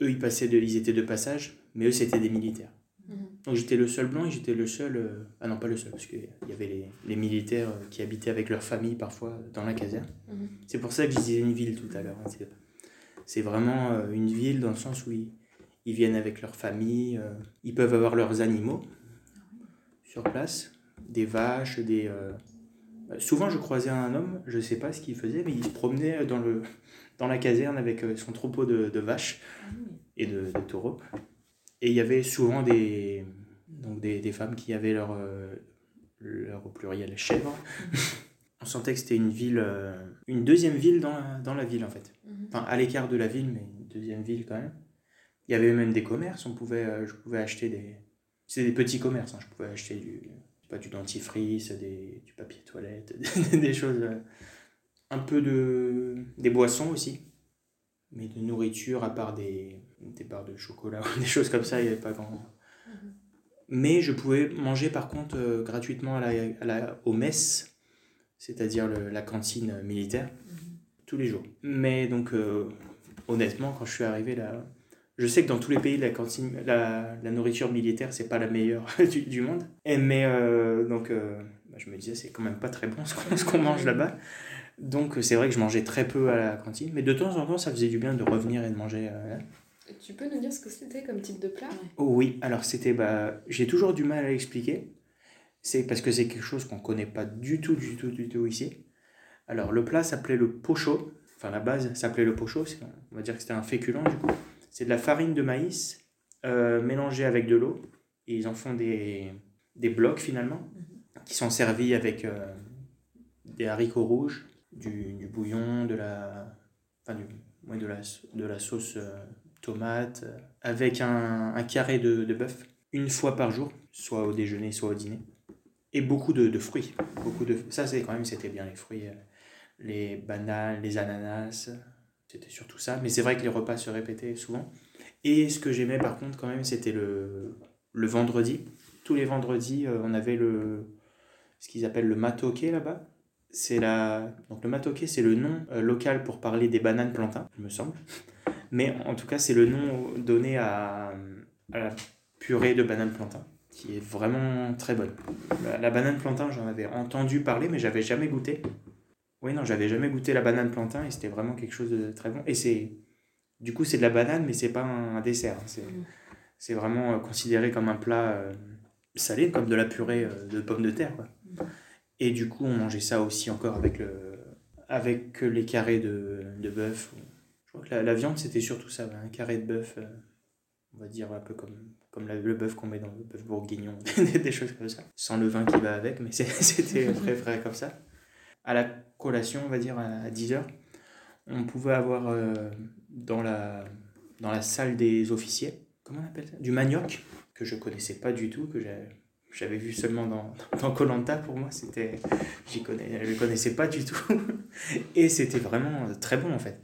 eux, ils, passaient de, ils étaient de passage, mais eux, c'était des militaires. Mhm. Donc j'étais le seul blanc et j'étais le seul. Euh, ah non, pas le seul, parce qu'il y avait les, les, militaires euh, qui habitaient avec leur famille parfois dans la caserne. Mhm. C'est pour ça que je disais une ville tout à l'heure. Hein, c'est vraiment euh, une ville dans le sens où ils, ils viennent avec leur famille, ils peuvent avoir leurs animaux sur place, des vaches, des. Souvent, je croisais un homme, je sais pas ce qu'il faisait, mais il se promenait dans le, dans la caserne avec euh, son troupeau de, de vaches ah et de, de, taureaux. Et il y avait souvent des, donc des, des femmes qui avaient leur, euh, leur au pluriel chèvre. <laughs> On sentait que c'était une ville, euh, une deuxième ville dans la, dans la ville en fait. Mhm. Enfin, à l'écart de la ville, mais une deuxième ville quand même. Il y avait même des commerces, on pouvait, je pouvais acheter des... C'est des petits commerces, hein. je pouvais acheter du, pas, du dentifrice, des, du papier toilette, <laughs> des, des choses un peu de des boissons aussi. Mais de nourriture, à part des, des barres de chocolat ou <laughs> des choses comme ça, il n'y avait pas grand. Mhm. Mais je pouvais manger par contre euh, gratuitement à la, à la, aux messes, c'est-à-dire la cantine militaire, mhm. tous les jours. Mais donc, euh, honnêtement, quand je suis arrivé là, je sais que dans tous les pays, la, cantine, la, la nourriture militaire, c'est pas la meilleure <laughs> du, du monde. Et, mais euh, donc, bah, je me disais, c'est quand même pas très bon ce qu'on mange là-bas. Donc, c'est vrai que je mangeais très peu à la cantine. Mais de temps en temps, ça faisait du bien de revenir et de manger. Tu peux nous dire ce que c'était comme type de plat? Oh Oui, alors c'était. Bah, J'ai toujours du mal à l'expliquer. C'est parce que c'est quelque chose qu'on connaît pas du tout, du tout, du tout ici. Alors le plat s'appelait le pocho. Enfin, la base s'appelait le pocho. On va dire que c'était un féculent du coup. C'est de la farine de maïs euh, mélangée avec de l'eau. Et ils en font des, des blocs finalement, mhm. qui sont servis avec euh, des haricots rouges, du, bouillon, de la, enfin, du, ouais, de la, de la sauce. Euh, tomates, euh, avec un, carré de, bœuf, une fois par jour, soit au déjeuner, soit au dîner. Et beaucoup de, de fruits. Beaucoup de, ça, c'est quand même, c'était bien les fruits. Euh, les bananes, les ananas, c'était surtout ça. Mais c'est vrai que les repas se répétaient souvent. Et ce que j'aimais par contre quand même, c'était le, le vendredi. Tous les vendredis, on avait le, ce qu'ils appellent le matoké là-bas. C'est la... Donc le matoké, c'est le nom local pour parler des bananes plantains, il me semble. <laughs> Mais en tout cas, c'est le nom donné à, la purée de banane plantain, qui est vraiment très bonne. La, banane plantain, j'en avais entendu parler, mais j'avais jamais goûté. Oui, non, j'avais jamais goûté la banane plantain et c'était vraiment quelque chose de très bon. Et c'est. Du coup, c'est de la banane, mais c'est pas un, dessert. Hein. Mm. C'est vraiment euh, considéré comme un plat euh, salé, comme de la purée euh, de pommes de terre. Quoi. Et du coup, on mangeait ça aussi encore avec, le, avec les carrés de, de bœuf la, viande, c'était surtout ça, un carré de bœuf, euh, on va dire un peu comme, comme le bœuf qu'on met dans le bœuf bourguignon, <laughs> des choses comme ça. Sans le vin qui va avec, mais <laughs> c'était très frais comme ça. À la collation, on va dire à 10h, on pouvait avoir euh, dans, la, dans la salle des officiers, comment on appelle ça? Du manioc, que je connaissais pas du tout, que j'avais vu seulement dans <laughs> dans Colanta pour moi c'était j'y connais je connaissais pas du tout <laughs> et c'était vraiment très bon en fait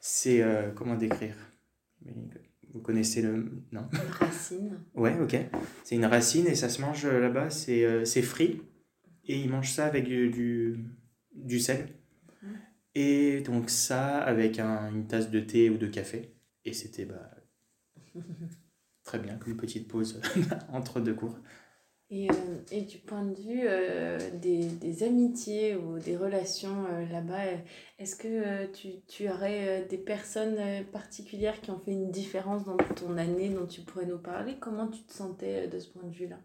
c'est euh, comment décrire? Vous connaissez le non? Une racine. <laughs> Ouais, ok. C'est une racine et ça se mange euh, là-bas. C'est euh, c'est frit et ils mangent ça avec du, du, sel. Mhm. Et donc ça avec un, une tasse de thé ou de café. Et c'était bah, très bien comme petite pause entre deux cours. Et, euh, et, du point de vue euh, des, amitiés ou des relations euh, là-bas, est-ce que tu, aurais des personnes particulières qui ont fait une différence dans ton année dont tu pourrais nous parler? Comment tu te sentais de ce point de vue-là?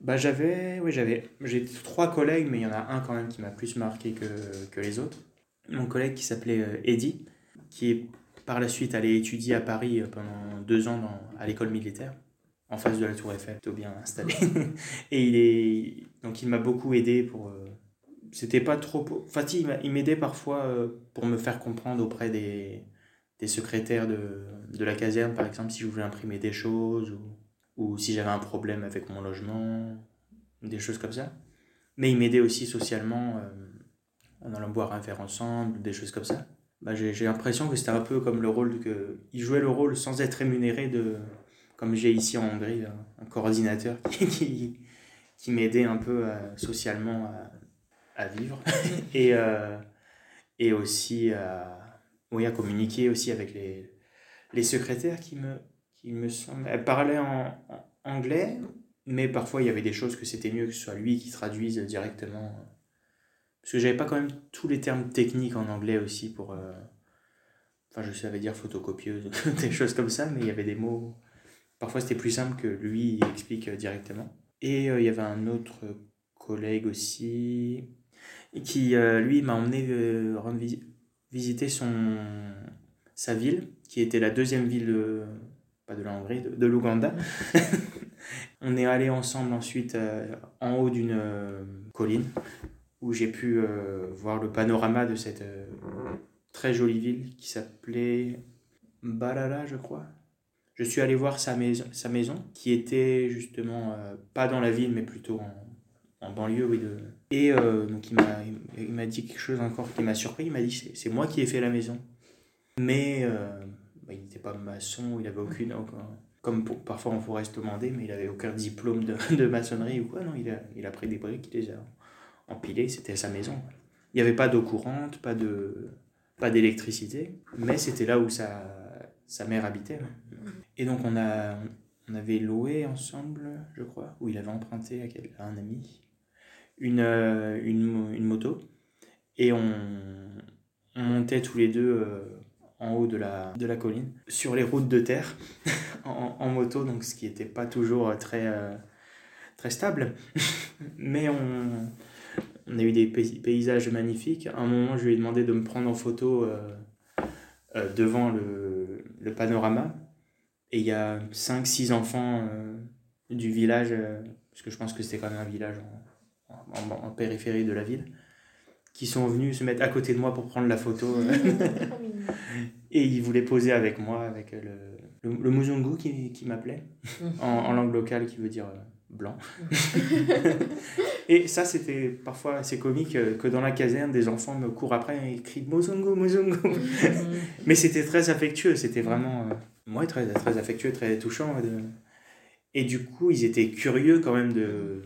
Bah j'avais oui j'avais j'ai trois collègues mais il y en a un quand même qui m'a plus marqué que, les autres. Mon collègue qui s'appelait Eddie qui est par la suite allé étudier à Paris pendant deux ans à l'école militaire en face de la Tour Eiffel, plutôt bien installé. <laughs> et il est donc il m'a beaucoup aidé pour. Euh, c'était pas trop. Enfin, il m'aidait parfois euh, pour me faire comprendre auprès des, des secrétaires de, de la caserne, par exemple, si je voulais imprimer des choses ou, ou si j'avais un problème avec mon logement, des choses comme ça. Mais il m'aidait aussi socialement euh, en allant boire un verre ensemble, des choses comme ça. Bah, j'ai l'impression que c'était un peu comme le rôle que. Il jouait le rôle sans être rémunéré de comme j'ai ici en Hongrie un, coordinateur <laughs> qui, qui m'aidait un peu euh, socialement à, à vivre <laughs> et, euh, et aussi à, oui, à communiquer aussi avec les, les secrétaires qui me, qui me semblent... Elle parlait en, anglais, mais parfois il y avait des choses que c'était mieux que ce soit lui qui traduise directement. Parce que j'avais pas quand même tous les termes techniques en anglais aussi pour... Euh, enfin, je savais dire photocopieuse, <laughs> des choses comme ça, mais il y avait des mots Parfois, c'était plus simple que lui explique euh, directement. Et euh, il y avait un autre collègue aussi qui, euh, lui, m'a emmené rendre visiter son, sa ville, qui était la deuxième ville, pas de la Hongrie, de, l'Ouganda. <laughs> On est allé ensemble ensuite en haut d'une colline où j'ai pu voir le panorama de cette très jolie ville qui s'appelait Balala, je crois je suis allé voir sa maison, sa maison qui était justement euh, pas dans la ville, mais plutôt en, banlieue oui, de, Et donc il m'a dit quelque chose encore qui m'a surpris. Il m'a dit c'est moi qui ai fait la maison. Mais bah, il n'était pas maçon, il avait aucune. Comme parfois on pourrait se demander, mais il avait aucun diplôme de, maçonnerie ou quoi. Non, il a, il a pris des briques, il les a empilées, c'était sa maison. Il n'y avait pas d'eau courante, pas de pas d'électricité, mais c'était là où sa, sa mère habitait. Et donc on, a, on avait loué ensemble, je crois, ou il avait emprunté à, un ami, une, euh, une, une, moto, et on, on, montait tous les deux euh, en haut de la, de la colline, sur les routes de terre, <laughs> en, moto, donc ce qui n'était pas toujours très, euh, très stable, <laughs> mais on on a eu des paysages magnifiques. À un moment, je lui ai demandé de me prendre en photo devant le, le, panorama. Et il y a 5-6 enfants euh, du village, parce que je pense que c'était quand même un village en, en, périphérie de la ville, qui sont venus se mettre à côté de moi pour prendre la photo. <laughs> et ils voulaient poser avec moi, avec le, le, le Muzungu qui, qui m'appelait, <laughs> en, en, langue locale qui veut dire blanc. <laughs> et ça, c'était parfois assez comique euh, que dans la caserne, des enfants me courent après et crient Mozungu, Mozungu. Mais c'était très affectueux, c'était vraiment moi très, très affectueux, très touchant. Et du coup, ils étaient curieux quand même de.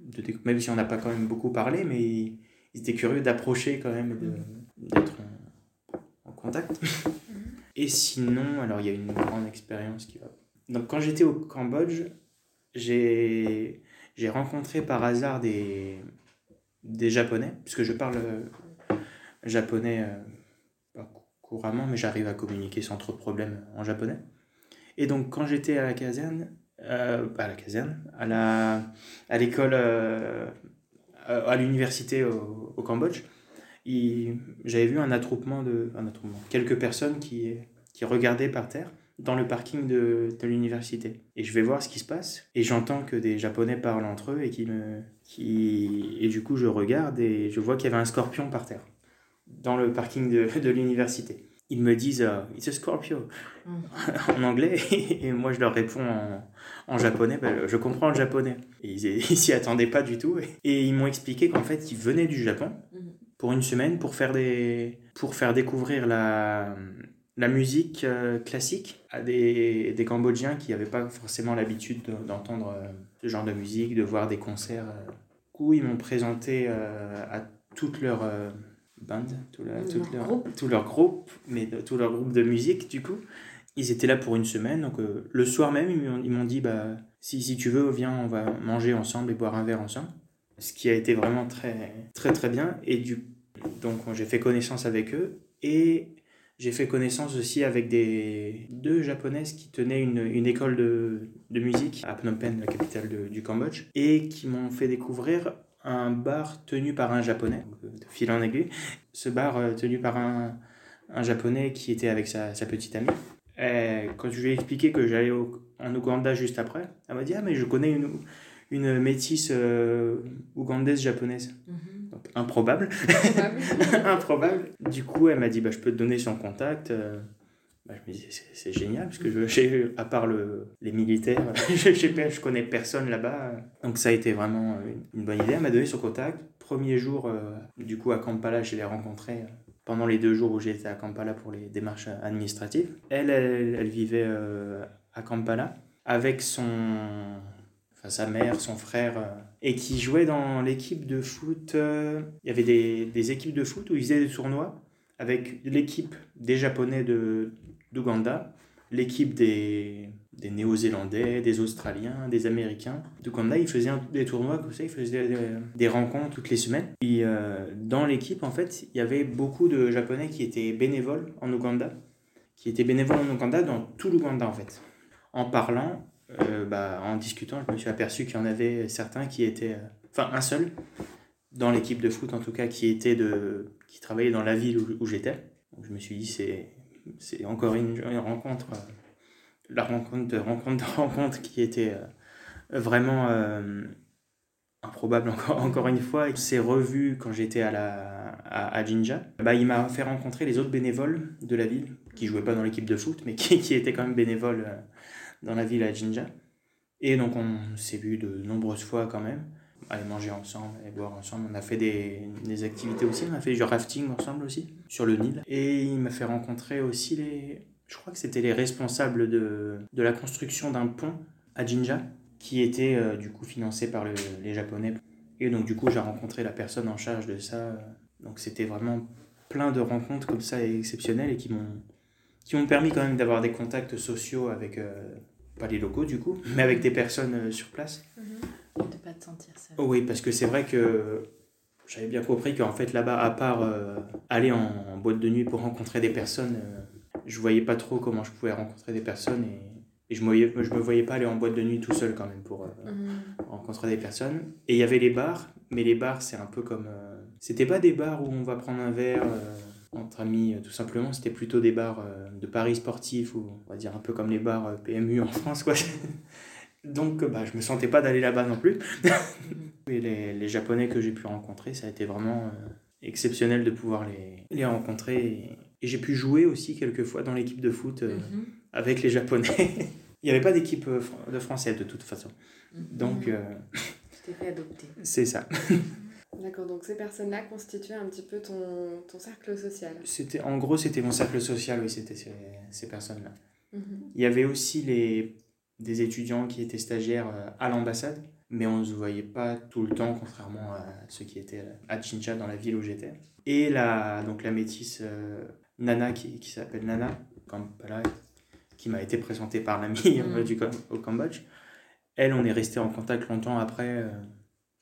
de même si on n'a pas quand même beaucoup parlé, mais ils étaient curieux d'approcher quand même, d'être en, en contact. Et sinon, alors il y a une grande expérience qui va. Donc quand j'étais au Cambodge, j'ai rencontré par hasard des, des Japonais, puisque je parle euh, japonais euh, couramment, mais j'arrive à communiquer sans trop de problèmes en japonais. Et donc quand j'étais à la caserne, euh, à la caserne, à l'école, à l'université au, Cambodge, j'avais vu un attroupement de quelques personnes qui qui regardaient par terre dans le parking de, de l'université. Et je vais voir ce qui se passe. Et j'entends que des Japonais parlent entre eux et qui me. Qui... Et du coup, je regarde et je vois qu'il y avait un scorpion par terre. Dans le parking de, de l'université. Ils me disent uh, It's a scorpion mm. en anglais. <laughs> Et moi, je leur réponds en, en japonais. Ben, je comprends le japonais. Et ils <laughs> s'y attendaient pas du tout. Et ils m'ont expliqué qu'en fait, ils venaient du Japon mm. pour une semaine pour faire, des, pour faire découvrir la, la musique euh, classique à des, des Cambodgiens qui n'avaient pas forcément l'habitude d'entendre euh, ce genre de musique, de voir des concerts. Euh. Du coup, ils m'ont présenté à toute leur band, tout, leur, groupe. tout leur groupe, mais tout leur groupe de musique du coup. Ils étaient là pour une semaine, donc le soir même, ils m'ont dit bah, si, si tu veux, viens, on va manger ensemble et boire un verre ensemble. Ce qui a été vraiment très, très, très bien. Et du, donc, j'ai fait connaissance avec eux. Et j'ai fait connaissance aussi avec des deux japonaises qui tenaient une, une école de, de, musique à Phnom Penh, la capitale du Cambodge, et qui m'ont fait découvrir un bar tenu par un japonais, de fil en aiguille. Ce bar euh, tenu par un, un japonais qui était avec sa, sa petite amie. Et quand je lui ai expliqué que j'allais en Ouganda juste après, elle m'a dit Ah, mais je connais une, une métisse euh, ougandaise japonaise. Mhm improbable. <laughs> Improbable. Du coup, elle m'a dit bah, Je peux te donner son contact. Euh. Bah, je me dis C'est génial, parce que je, à part le, les militaires, <laughs> je, je, connais personne là-bas. Donc, ça a été vraiment une, bonne idée. Elle m'a donné son contact. Premier jour, euh, du coup, à Kampala, je l'ai rencontré euh, pendant les deux jours où j'étais à Kampala pour les démarches administratives. Elle, elle, elle vivait à Kampala avec son sa mère, son frère, euh, et qui jouait dans l'équipe de foot. Euh, il y avait des, des, équipes de foot où ils faisaient des tournois avec l'équipe des Japonais de, d'Ouganda, l'équipe des, des Néo-Zélandais, des Australiens, des Américains. D'Ouganda, ils faisaient des tournois comme ça, ils faisaient des, rencontres toutes les semaines. Et euh, dans l'équipe, en fait, il y avait beaucoup de Japonais qui étaient bénévoles en Ouganda, qui étaient bénévoles en Ouganda, dans tout l'Ouganda en fait, en parlant euh, bah, en discutant, je me suis aperçu qu'il y en avait certains qui étaient, euh, enfin un seul, dans l'équipe de foot en tout cas, qui, était de, qui travaillait dans la ville où, j'étais. Je me suis dit, c'est, c'est encore une, rencontre, euh, la rencontre de rencontre de <laughs> rencontre qui était vraiment improbable encore, <laughs> encore une fois. Il s'est revu quand j'étais à, la, à, à Jinja. Bah, il m'a fait rencontrer les autres bénévoles de la ville, qui jouaient pas dans l'équipe de foot, mais <laughs> qui, qui étaient quand même bénévoles dans la ville à Jinja. Et donc on s'est vu de nombreuses fois quand même. Aller manger ensemble et boire ensemble. On a fait des, activités aussi, on a fait du rafting ensemble aussi sur le Nil. Et il m'a fait rencontrer aussi les, je crois que c'était les responsables de, de la construction d'un pont à Jinja qui était euh, du coup financé par le, les Japonais. Et donc du coup j'ai rencontré la personne en charge de ça. Donc c'était vraiment plein de rencontres comme ça exceptionnelles et qui m'ont qui m'ont permis quand même d'avoir des contacts sociaux avec euh, pas les locaux du coup, mais avec des personnes euh, sur place. Mm-hmm. De pas te sentir seul. oui, parce que c'est vrai que j'avais bien compris qu'en fait là-bas, à part aller en, boîte de nuit pour rencontrer des personnes, je voyais pas trop comment je pouvais rencontrer des personnes et, et je, me voyais, je me voyais pas aller en boîte de nuit tout seul quand même pour mm-hmm. rencontrer des personnes. Et il y avait les bars, mais les bars c'est un peu comme c'était pas des bars où on va prendre un verre euh, entre amis, euh, tout simplement. C'était plutôt des bars euh, de paris sportifs, ou on va dire un peu comme les bars PMU en France, quoi. <laughs> Donc, bah, je me sentais pas d'aller là-bas non plus. <laughs> <laughs> Et les, les, Japonais que j'ai pu rencontrer, ça a été vraiment exceptionnel de pouvoir les, les rencontrer. Et, j'ai pu jouer aussi quelques fois dans l'équipe de foot mhm. avec les Japonais. <laughs> Il n'y avait pas d'équipe de français de toute façon. Mhm. Donc. tu t'es fait adopter. C'est ça. D'accord, donc ces personnes-là constituaient un petit peu ton, ton cercle social. C'était, en gros, c'était mon cercle social, oui, c'était ces, ces personnes-là. Mhm. Il y avait aussi les, des étudiants qui étaient stagiaires euh, à l'ambassade, mais on ne se voyait pas tout le temps, contrairement à ceux qui étaient à Chincha, dans la ville où j'étais. Et la, donc la métisse euh, Nana, qui, qui s'appelle Nana, qui m'a été présentée par l'ami mhm. du au Cambodge. Elle, on est resté en contact longtemps après. Euh,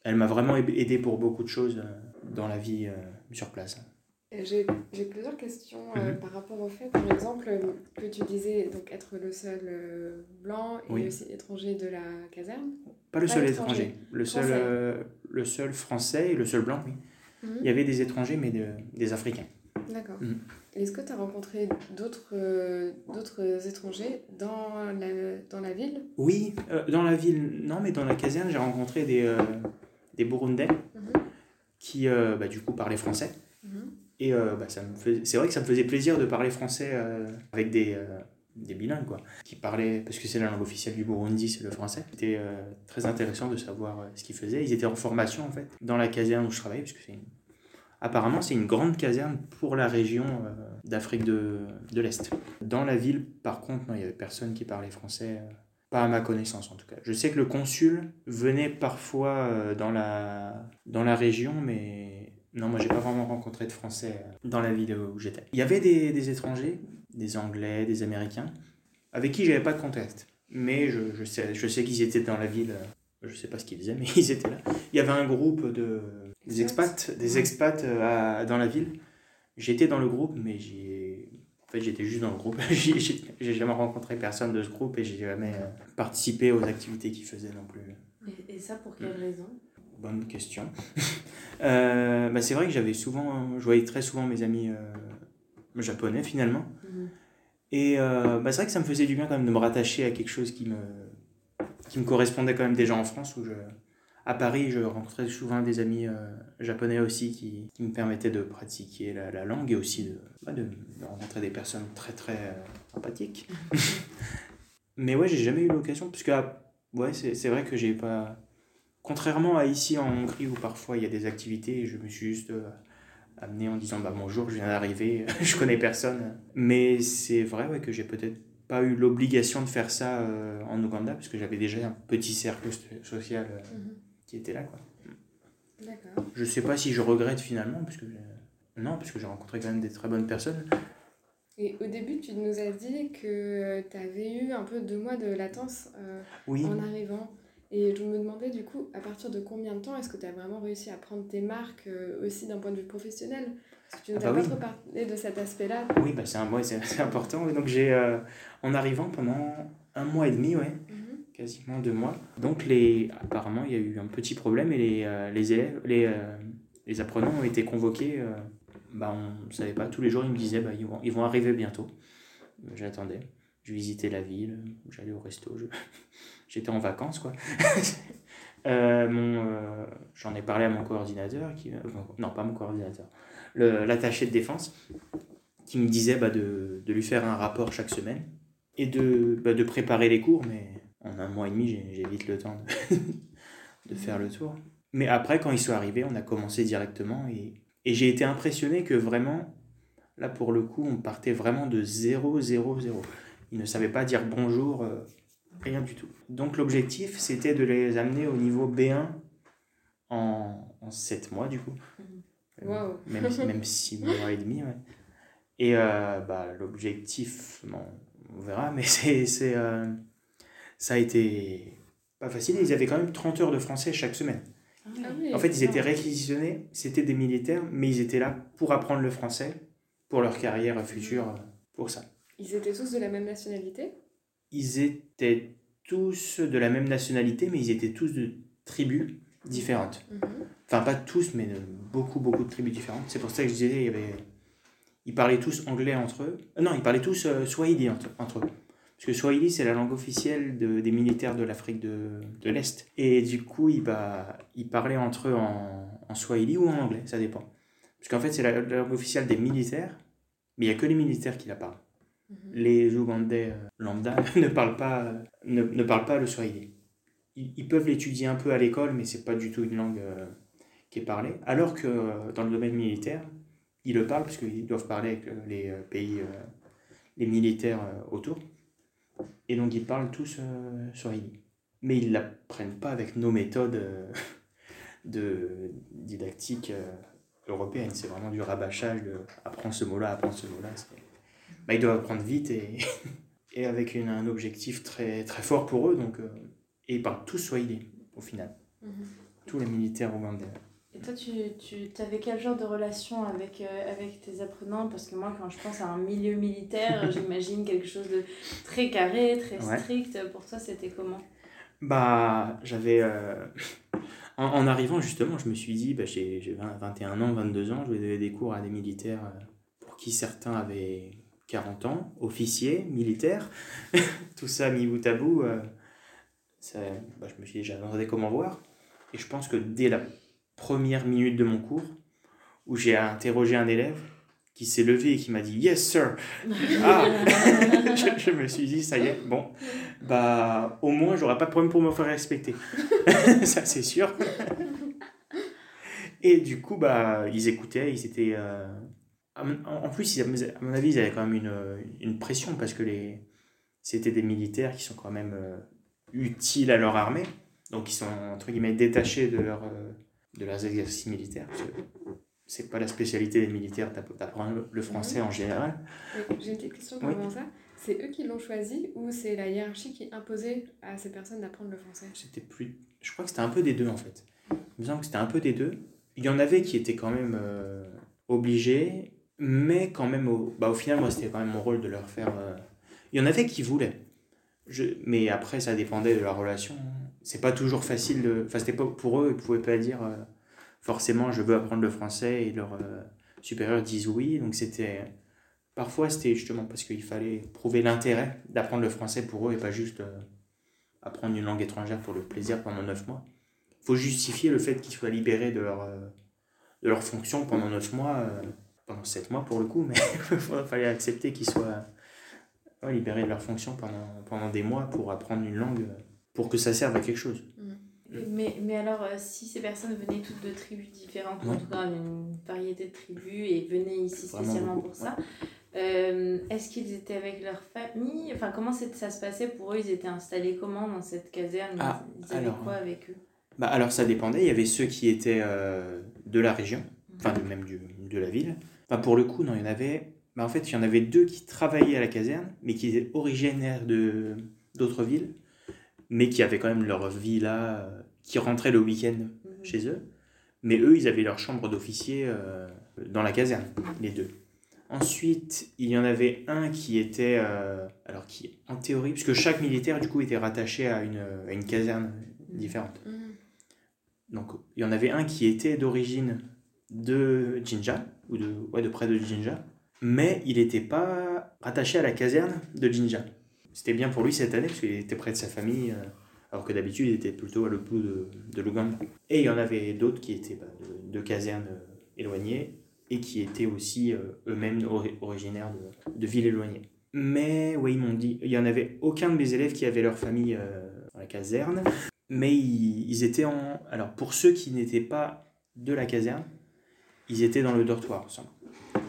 elle m'a vraiment aidé pour beaucoup de choses euh, dans la vie euh, sur place. J'ai plusieurs questions euh, mhm. par rapport au fait, par exemple, que tu disais donc être le seul blanc et aussi étranger de la caserne. Pas le seul étranger, le seul, le seul français et le seul blanc, oui. Mhm. Il y avait des étrangers, mais des Africains. D'accord. Mhm. Est-ce que tu as rencontré d'autres d'autres étrangers dans la, dans la ville? Oui, dans la ville, non, mais dans la caserne, j'ai rencontré des, des Burundais qui, euh, bah, du coup, parlaient français. Et euh, bah, me c'est vrai que ça me faisait plaisir de parler français euh, avec des, des bilingues, quoi, qui parlaient, parce que c'est la langue officielle du Burundi, c'est le français. C'était très intéressant de savoir ce qu'ils faisaient. Ils étaient en formation, en fait, dans la caserne où je travaillais, puisque c'est apparemment c'est une grande caserne pour la région d'Afrique de, de l'Est. Dans la ville, par contre, il n'y avait personne qui parlait français. Pas à ma connaissance en tout cas. Je sais que le consul venait parfois euh, dans la, dans la région, mais non, moi j'ai pas vraiment rencontré de Français euh, dans la ville où j'étais. Il y avait des, des, étrangers, des Anglais, des Américains, avec qui j'avais pas de contact. Mais je, je sais, je sais qu'ils étaient dans la ville. Euh, je sais pas ce qu'ils faisaient, <laughs> mais ils étaient là. Il y avait un groupe de des expats, des expats dans la ville. J'étais dans le groupe, mais j'ai en fait, j'étais juste dans le groupe. <laughs> j'ai jamais rencontré personne de ce groupe et j'ai jamais euh, participé aux activités qu'ils faisaient non plus. Et, ça pour quelle raison? Bonne question. <laughs> euh, bah, c'est vrai que j'avais souvent, je voyais très souvent mes amis euh, japonais finalement. Mhm. Et euh, bah, c'est vrai que ça me faisait du bien quand même de me rattacher à quelque chose qui me, qui me correspondait quand même déjà en France où je, à Paris, je rencontrais souvent des amis japonais aussi qui, qui, me permettaient de pratiquer la, la langue et aussi de, bah, de, rencontrer des personnes très très sympathiques. <laughs> Mais ouais, j'ai jamais eu l'occasion, puisque ah, ouais, c'est vrai que j'ai pas. Contrairement à ici en Hongrie où parfois il y a des activités, je me suis juste euh, amené en disant bah bonjour, je viens d'arriver, <laughs> je connais personne. Mais c'est vrai ouais, que j'ai peut-être pas eu l'obligation de faire ça en Ouganda, parce que j'avais déjà un petit cercle social. Mhm qui était là. Quoi. D'accord. Je sais pas si je regrette finalement, parce que non, parce que j'ai rencontré quand même des très bonnes personnes. Et au début, tu nous as dit que tu avais eu un peu deux mois de latence euh, en arrivant. Et je me demandais du coup, à partir de combien de temps est-ce que tu as vraiment réussi à prendre tes marques euh, aussi d'un point de vue professionnel? Parce que tu nous ah as bah pas trop parlé de cet aspect-là. Oui, bah c'est, un, <laughs> c'est, important. donc j'ai, euh, en arrivant pendant un mois et demi, ouais, mhm quasiment deux mois. Donc les, apparemment, il y a eu un petit problème et les, euh, les élèves, les, les apprenants ont été convoqués. Bah, on ne savait pas, tous les jours ils me disaient bah, ils, vont, ils vont arriver bientôt. J'attendais, je visitais la ville, j'allais au resto, j'étais en vacances quoi. <laughs> mon, j'en ai parlé à mon coordinateur, qui, non pas mon coordinateur, l'attaché de défense, qui me disait bah, de, de, lui faire un rapport chaque semaine et de, bah, de préparer les cours, mais en un mois et demi, j'ai vite le temps de, <laughs> de faire le tour. Mais après, quand ils sont arrivés, on a commencé directement et, et j'ai été impressionné que vraiment, là pour le coup, on partait vraiment de 0, 0, 0. Ils ne savaient pas dire bonjour, euh, rien du tout. Donc l'objectif, c'était de les amener au niveau B1 en, en 7 mois, du coup. Mhm. Wow. Même, même 6 mois et demi, ouais. Et euh, bah, l'objectif, bon, on verra, mais <laughs> c'est, euh, ça a été pas facile. Ils avaient quand même 30 heures de français chaque semaine. Ah en fait, ils étaient réquisitionnés, c'était des militaires, mais ils étaient là pour apprendre le français, pour leur carrière future, euh, pour ça. Ils étaient tous de la même nationalité? Ils étaient tous de la même nationalité, mais ils étaient tous de tribus différentes. Mhm. Enfin, pas tous, mais de beaucoup, beaucoup de tribus différentes. C'est pour ça que je disais, il y avait... ils parlaient tous anglais entre eux. Euh, non, ils parlaient tous euh, swahili entre, entre eux. Parce que Swahili, c'est la langue officielle de, des militaires de l'Afrique de, de l'Est. Et du coup, ils, bah, ils parlaient entre eux en, en Swahili ou en anglais, ça dépend. Parce qu'en fait, c'est la, la langue officielle des militaires, mais il n'y a que les militaires qui la parlent. Mhm. Les Ougandais euh, lambda <laughs> ne parlent pas, ne, ne parlent pas le Swahili. Ils, ils peuvent l'étudier un peu à l'école, mais c'est pas du tout une langue euh, qui est parlée. Alors que euh, dans le domaine militaire, ils le parlent parce qu'ils doivent parler avec les pays, les militaires autour. Et donc ils parlent tous euh, Swahili. Mais ils l'apprennent pas avec nos méthodes euh, <laughs> de didactique euh, européenne. C'est vraiment du rabâchage apprends ce mot-là, apprends ce mot-là. Bah, ils doivent apprendre vite et, <laughs> et avec une- un objectif très, très fort pour eux. Donc, euh, et ils parlent tous Swahili au final. Mhm. Tous les militaires ougandais. Et toi, tu, tu avais quel genre de relation avec, euh, avec tes apprenants? Parce que moi, quand je pense à un milieu militaire, <laughs> j'imagine quelque chose de très carré, très Ouais. strict. Pour toi, c'était comment? Bah, j'avais. euh, En, en arrivant, justement, je me suis dit, bah, j'ai j'ai 20 21 ans, 22 ans, je vais donner des cours à des militaires pour qui certains avaient 40 ans, officiers, militaires, <laughs> tout ça mis bout à bout. euh, ça, bah, je me suis dit, j'attendais comment voir. Et je pense que dès la première minute de mon cours, où j'ai interrogé un élève qui s'est levé et qui m'a dit Yes, sir <laughs> Ah <laughs> je, je me suis dit, ça y est, bon, bah au moins j'aurai pas de problème pour me faire respecter. ça c'est sûr. Et du coup, bah ils écoutaient, ils étaient. euh, En en plus, à mon avis, ils avaient quand même une, une pression parce que les... c'était des militaires qui sont quand même euh, utiles à leur armée. Donc ils sont entre guillemets détachés de, leur, euh, de leurs exercices militaires. C'est pas la spécialité des militaires d'app- d'apprendre le français en général. Oui, J'ai une petite question Oui. ça. C'est eux qui l'ont choisi ou c'est la hiérarchie qui imposait à ces personnes d'apprendre le français? C'était plus. Je crois que c'était un peu des deux en fait. Il me semble que c'était un peu des deux. Il y en avait qui étaient quand même euh, obligés, mais quand même, au, bah, au final, moi, c'était quand même mon rôle de leur faire. euh, Il y en avait qui voulaient. Je... Mais après, ça dépendait de leur relation. C'est pas toujours facile de. Enfin, c'était pas pour eux, ils pouvaient pas dire euh, forcément je veux apprendre le français et leurs euh, supérieurs disent oui. Donc c'était. Parfois, c'était justement parce qu'il fallait prouver l'intérêt d'apprendre le français pour eux et pas juste. euh, apprendre une langue étrangère pour le plaisir pendant 9 mois. Il faut justifier le fait qu'ils soient libérés de leur, de leur fonction pendant 9 mois, pendant 7 mois pour le coup, mais <laughs> il fallait accepter qu'ils soient ouais, libérés de leur fonction pendant, pendant des mois pour apprendre une langue, pour que ça serve à quelque chose. mais, mais alors, euh, si ces personnes venaient toutes de tribus différentes, en Ouais. tout cas une variété de tribus, et venaient ici spécialement beaucoup, pour ça, euh, est-ce qu'ils étaient avec leur famille? Enfin, comment ça se passait pour eux? Ils étaient installés comment dans cette caserne? Ah, Ils avaient alors, quoi avec eux? Bah, alors ça dépendait, il y avait ceux qui étaient euh, de la région, enfin de- même du, de la ville. Enfin, pour le coup, non, il y en avait. Bah, en fait, il y en avait deux qui travaillaient à la caserne, mais qui étaient originaires de d'autres villes, mais qui avaient quand même leur vie là, euh, qui rentraient le week-end Mhm. chez eux. Mais eux, ils avaient leur chambre d'officier euh, dans la caserne, les deux. Ensuite, il y en avait un qui était, euh, alors qui, en théorie, puisque chaque militaire, du coup, était rattaché à une, à une caserne différente. Mhm. Donc, il y en avait un qui était d'origine de Jinja, ou de, ouais, de près de Jinja, mais il n'était pas rattaché à la caserne de Jinja. C'était bien pour lui cette année, parce qu'il était près de sa famille, euh, alors que d'habitude, il était plutôt à l'autre bout de, de. Et il y en avait d'autres qui étaient bah, de, casernes euh, éloignées, et qui étaient aussi euh, eux-mêmes ori- originaires de, de villes éloignées. Mais oui, ils m'ont dit, il y en avait aucun de mes élèves qui avait leur famille dans la caserne, mais ils, étaient en. Alors, pour ceux qui n'étaient pas de la caserne, ils étaient dans le dortoir ensemble.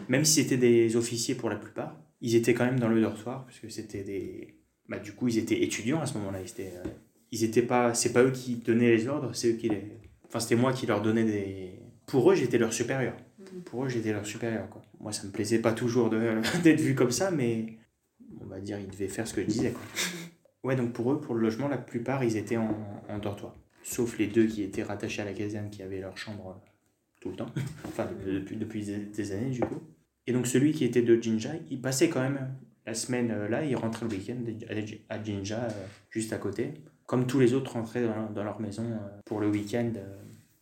Même si c'était des officiers pour la plupart, ils étaient quand même dans le dortoir, parce que c'était des. Bah, du coup, ils étaient étudiants à ce moment-là. Ils étaient, euh, ils étaient pas. C'est pas eux qui donnaient les ordres, c'est eux qui les. Enfin, c'était moi qui leur donnais des. Pour eux, j'étais leur supérieur. Mm. Pour eux, j'étais leur supérieur. Quoi. Moi, ça me plaisait pas toujours <laughs> d'être vu comme ça, mais on va dire, ils devaient faire ce que je disais. Quoi. Ouais, donc pour eux, pour le logement, la plupart, ils étaient en, en dortoir. Sauf les deux qui étaient rattachés à la caserne, qui avaient leur chambre euh, tout le temps. enfin, depuis, depuis des années, du coup. Et donc celui qui était de Jinja, il passait quand même la semaine euh, là, il rentrait le week-end à Jinja, euh, juste à côté. Comme tous les autres rentraient dans, leur maison pour le week-end.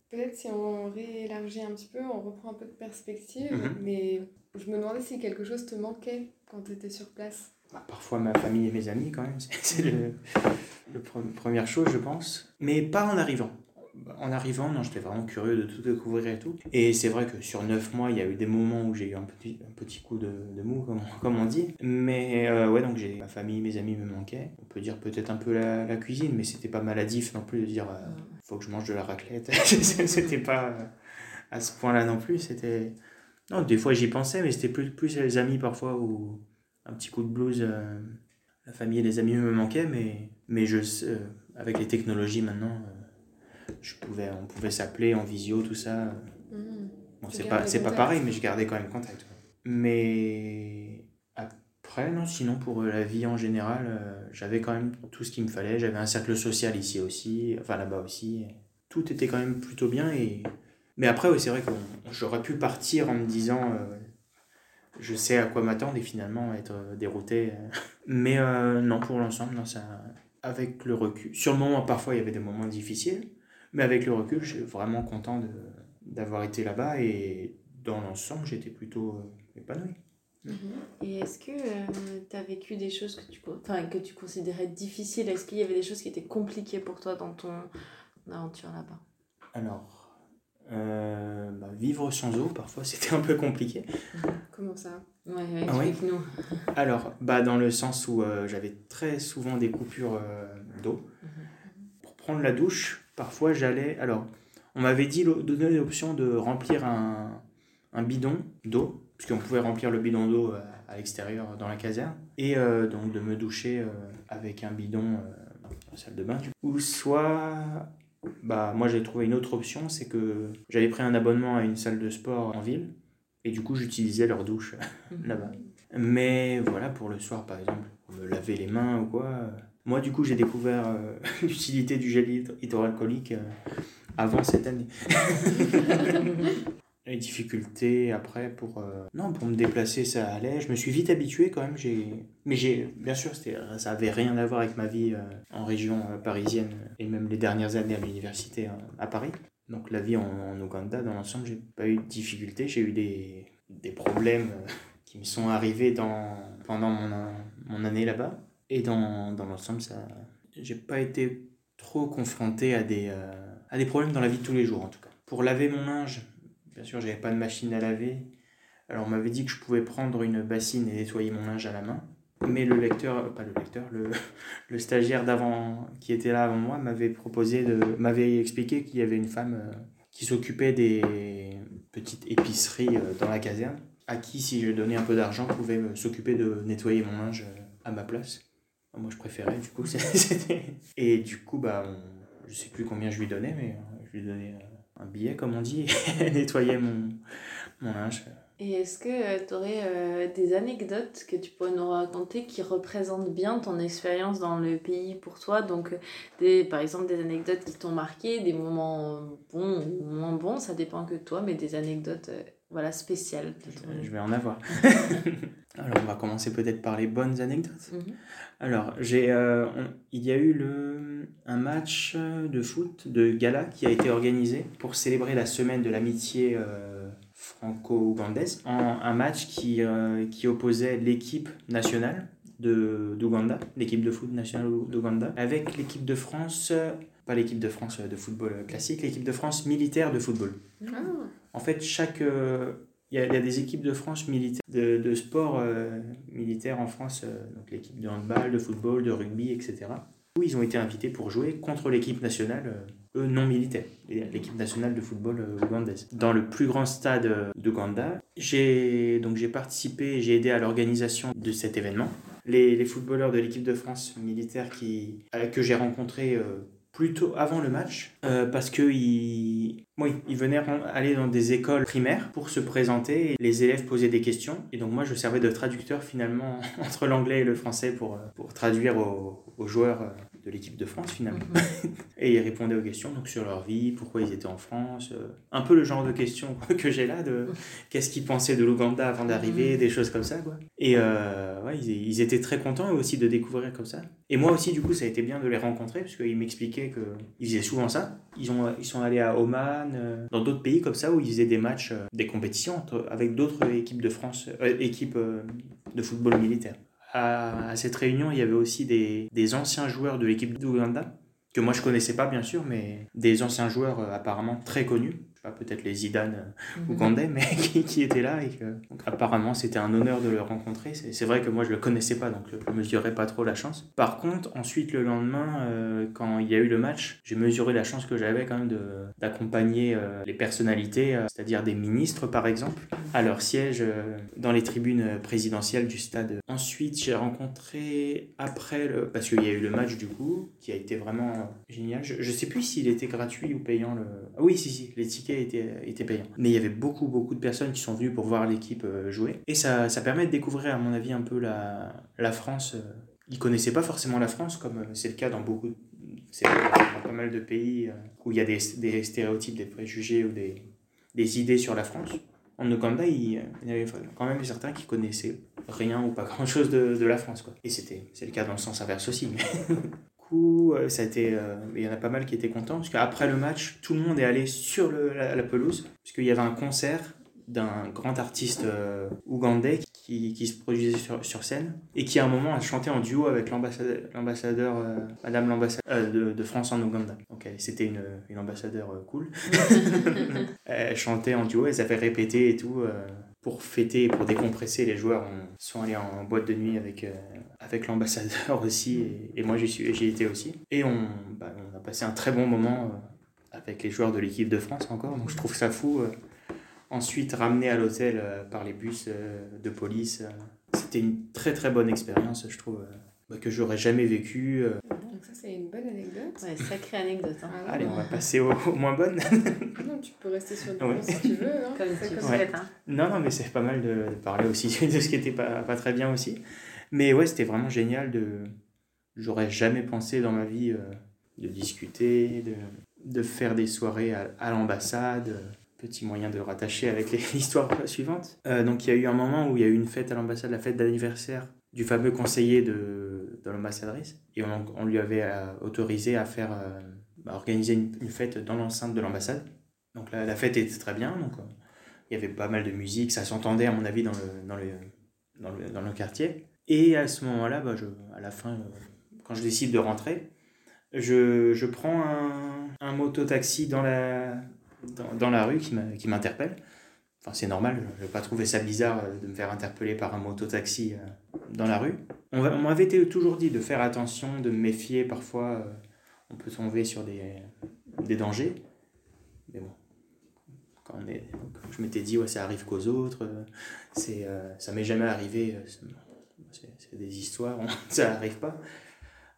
Peut-être si on réélargit un petit peu, on reprend un peu de perspective, mhm. mais je me demandais si quelque chose te manquait quand tu étais sur place. Bah, parfois ma famille et mes amis quand même, <laughs> c'est le première chose je pense. Mais pas en arrivant. En arrivant, non, j'étais vraiment curieux de tout découvrir et tout. Et c'est vrai que sur neuf mois, il y a eu des moments où j'ai eu un petit, un petit coup de, de mou, comme, <laughs> comme, on dit. Mais euh, ouais, donc j'ai ma famille, mes amis me manquaient. On peut dire peut-être un peu la, la cuisine, mais c'était pas maladif non plus de dire euh, faut que je mange de la raclette. <laughs> c'était pas à ce point-là non plus. C'était. Non, des fois j'y pensais, mais c'était plus, plus les amis parfois ou un petit coup de blues. Euh, la famille et les amis me manquaient, mais, mais je, euh, avec les technologies maintenant, euh, je pouvais, on pouvait s'appeler en visio, tout ça. Mmh. Bon, c'est pas, c'est pas pareil, mais je gardais quand même contact. Mais après, non, sinon pour la vie en général, j'avais quand même tout ce qu'il me fallait. J'avais un cercle social ici aussi, enfin là-bas aussi. Tout était quand même plutôt bien. Et... Mais après, c'est vrai que j'aurais pu partir en me disant je sais à quoi m'attendre et finalement être euh, dérouté. Euh. <laughs> Mais euh, non, pour l'ensemble, non, ça, avec le recul. Sur le moment, parfois, il y avait des moments difficiles, mais avec le recul, je suis vraiment content d'avoir été là-bas et dans l'ensemble, j'étais plutôt épanoui. Mm-hmm. Et est-ce que tu as vécu des choses que tu, que tu considérais difficiles? Est-ce qu'il y avait des choses qui étaient compliquées pour toi dans ton aventure là-bas? Alors, euh, bah, vivre sans eau, parfois, <laughs> c'était un peu compliqué. Comment ça? Ouais, ah nous Alors, bah, dans le sens où euh, j'avais très souvent des coupures euh, d'eau. Mhm. Pour prendre la douche, parfois j'allais. Alors, on m'avait dit donner l'option de remplir un, un bidon d'eau, puisqu'on pouvait remplir le bidon d'eau à, l'extérieur dans la caserne, et donc de me doucher avec un bidon dans la salle de bain. Ou soit bah moi j'ai trouvé une autre option, c'est que j'avais pris un abonnement à une salle de sport en ville et du coup j'utilisais leur douche <laughs> mhm. là-bas. Mais voilà, pour le soir par exemple, pour me laver les mains ou quoi. Moi du coup j'ai découvert euh, <laughs> l'utilité du gel hydroalcoolique euh, avant cette année. <laughs> les difficultés après pour euh, non pour me déplacer ça allait. Je me suis vite habitué quand même. J'ai mais j'ai bien sûr c'était ça avait rien à voir avec ma vie euh, en région euh, parisienne et même les dernières années à l'université à Paris. Donc la vie en, Ouganda dans l'ensemble j'ai pas eu de difficultés. J'ai eu des, des problèmes qui me sont arrivés dans pendant mon, mon année là-bas et dans, dans l'ensemble ça j'ai pas été trop confronté à des à des problèmes dans la vie de tous les jours en tout cas pour laver mon linge Bien sûr, j'avais pas de machine à laver. Alors on m'avait dit que je pouvais prendre une bassine et nettoyer mon linge à la main. Mais le lecteur, euh, pas le lecteur, le, <laughs> le stagiaire d'avant qui était là avant moi m'avait proposé de, m'avait expliqué qu'il y avait une femme euh, qui s'occupait des petites épiceries euh, dans la caserne, à qui si je donnais un peu d'argent pouvait s'occuper de nettoyer mon linge à ma place. Moi je préférais du coup <laughs> c'était et du coup bah je sais plus combien je lui donnais mais je lui donnais un billet, comme on dit, <laughs> et nettoyer mon, mon linge. Et est-ce que euh, tu aurais euh, des anecdotes que tu pourrais nous raconter qui représentent bien ton expérience dans le pays pour toi? Donc, des, par exemple, des anecdotes qui t'ont marqué, des moments bons ou moins bons, ça dépend que de toi, mais des anecdotes euh, voilà, spéciales. Je vais en avoir. <laughs> Alors, on va commencer peut-être par les bonnes anecdotes. Mhm. Alors, j'ai, il y a eu le, un match de foot de gala qui a été organisé pour célébrer la semaine de l'amitié franco-ougandaise, un match qui, euh, qui opposait l'équipe nationale d'Ouganda, l'équipe de foot nationale d'Ouganda, avec l'équipe de France, pas l'équipe de France de football classique, l'équipe de France militaire de football. Ah. En fait, chaque... Euh, il y, a, des équipes de France militaires, de, sport euh, militaire en France, donc l'équipe de handball, de football, de rugby, etc. où ils ont été invités pour jouer contre l'équipe nationale eux non militaire, l'équipe nationale de football ougandaise. Dans le plus grand stade d'Ouganda, j'ai donc j'ai participé, j'ai aidé à l'organisation de cet événement. Les, les footballeurs de l'équipe de France militaire qui, que j'ai rencontrés plutôt avant le match euh, parce que il, oui, venaient aller dans des écoles primaires pour se présenter les élèves posaient des questions. Et donc moi je servais de traducteur finalement <laughs> entre l'anglais et le français pour, pour traduire aux, aux joueurs euh, de l'équipe de France finalement. Mhm. <laughs> et ils répondaient aux questions donc sur leur vie, pourquoi ils étaient en France, euh, un peu le genre de questions <laughs> que j'ai là de qu'est-ce qu'ils pensaient de l'Ouganda avant d'arriver, mhm. des choses comme ça quoi. Et euh, ouais, ils, ils, étaient très contents aussi de découvrir comme ça. Et moi aussi du coup ça a été bien de les rencontrer parce qu'ils m'expliquaient qu'ils faisaient souvent ça. Ils, ont, ils sont allés à Oman, euh, dans d'autres pays comme ça où ils faisaient des matchs, des compétitions avec d'autres équipes de France, équipes de football militaire à, cette réunion, il y avait aussi des, anciens joueurs de l'équipe d'Ouganda, que moi je connaissais pas bien sûr, mais des anciens joueurs euh, apparemment très connus peut-être les Zidane euh, ou Gandé, mais <laughs> qui, qui, étaient là et que donc, apparemment c'était un honneur de le rencontrer. C'est vrai que moi je le connaissais pas, donc je mesurais pas trop la chance. Par contre, ensuite le lendemain, euh, quand il y a eu le match, j'ai mesuré la chance que j'avais quand même d'accompagner euh, les personnalités, c'est-à-dire des ministres par exemple, à leur siège dans les tribunes présidentielles du stade. Ensuite, j'ai rencontré après le, parce qu'il y a eu le match du coup, qui a été vraiment génial. Je, je sais plus s'il était gratuit ou payant le. Ah oui, si si, les tickets était, était payant. Mais il y avait beaucoup, beaucoup de personnes qui sont venues pour voir l'équipe euh, jouer. Et ça, ça permet de découvrir, à mon avis, un peu la, la France. Euh. Ils connaissaient pas forcément la France, comme euh, c'est le cas dans beaucoup, c'est pas mal de pays où il y a des, des stéréotypes, des préjugés ou des, des idées sur la France. En Ouganda, il, il y avait quand même certains qui connaissaient rien ou pas grand chose de, la France. Quoi. Et c'était, c'est le cas dans le sens inverse aussi. <laughs> euh, ça a été, euh, il y en a pas mal qui étaient contents, parce qu'après le match, tout le monde est allé sur la, pelouse, parce y avait un concert d'un grand artiste euh, ougandais qui, se produisait sur, scène et qui à un moment a chanté en duo avec l'ambassadeur, Madame l'ambassadeur de, France en Ouganda. Donc c'était une, une ambassadeur cool. <laughs> elle chantait en duo, elle avait répété et tout pour fêter, pour décompresser, les joueurs sont allés en boîte de nuit avec, euh, l'ambassadeur <laughs> aussi, et, moi j'y été aussi. Et on, bah, on, a passé un très bon moment euh, avec les joueurs de l'équipe de France encore, donc je trouve ça fou. Euh. Ensuite, ramené à l'hôtel par les bus de police, c'était une très très bonne expérience, je trouve, bah, que j'aurais jamais vécu. Donc ça c'est une bonne anecdote. Ouais, sacrée anecdote. Hein. Ah Allez, on va passer aux, moins bonnes. <laughs> non, tu peux rester sur le ouais. si tu veux. Hein. Comme tu hein. Non, non, mais c'est pas mal de, parler aussi <laughs> de ce qui était pas, pas très bien aussi. Mais ouais, c'était vraiment génial de... J'aurais jamais pensé dans ma vie euh, de discuter, de, de faire des soirées à, à l'ambassade petit moyen de rattacher avec <laughs> l'histoire suivante. Euh, donc il y a eu un moment où il y a eu une fête à l'ambassade, la fête d'anniversaire du fameux conseiller de, de l'ambassadrice. Et on, on, lui avait euh, autorisé à faire, euh, bah, organiser une, fête dans l'enceinte de l'ambassade. Donc la, fête était très bien. Donc, euh, il y avait pas mal de musique, ça s'entendait à mon avis dans le, dans le, dans le, dans le quartier. Et à ce moment-là, bah, à la fin, quand je décide de rentrer, je, je prends un, un moto-taxi dans la, dans, dans la rue qui m'interpelle. Enfin, c'est normal, je vais pas trouver ça bizarre de me faire interpeller par un moto-taxi dans la rue. On, m'avait toujours dit de faire attention, de me méfier. Parfois, euh, on peut tomber sur des, des dangers. Mais bon, quand on est, je m'étais dit, ouais, ça arrive qu'aux autres. C'est, euh, ça m'est jamais arrivé. C'est, des histoires, <laughs> ça n'arrive pas.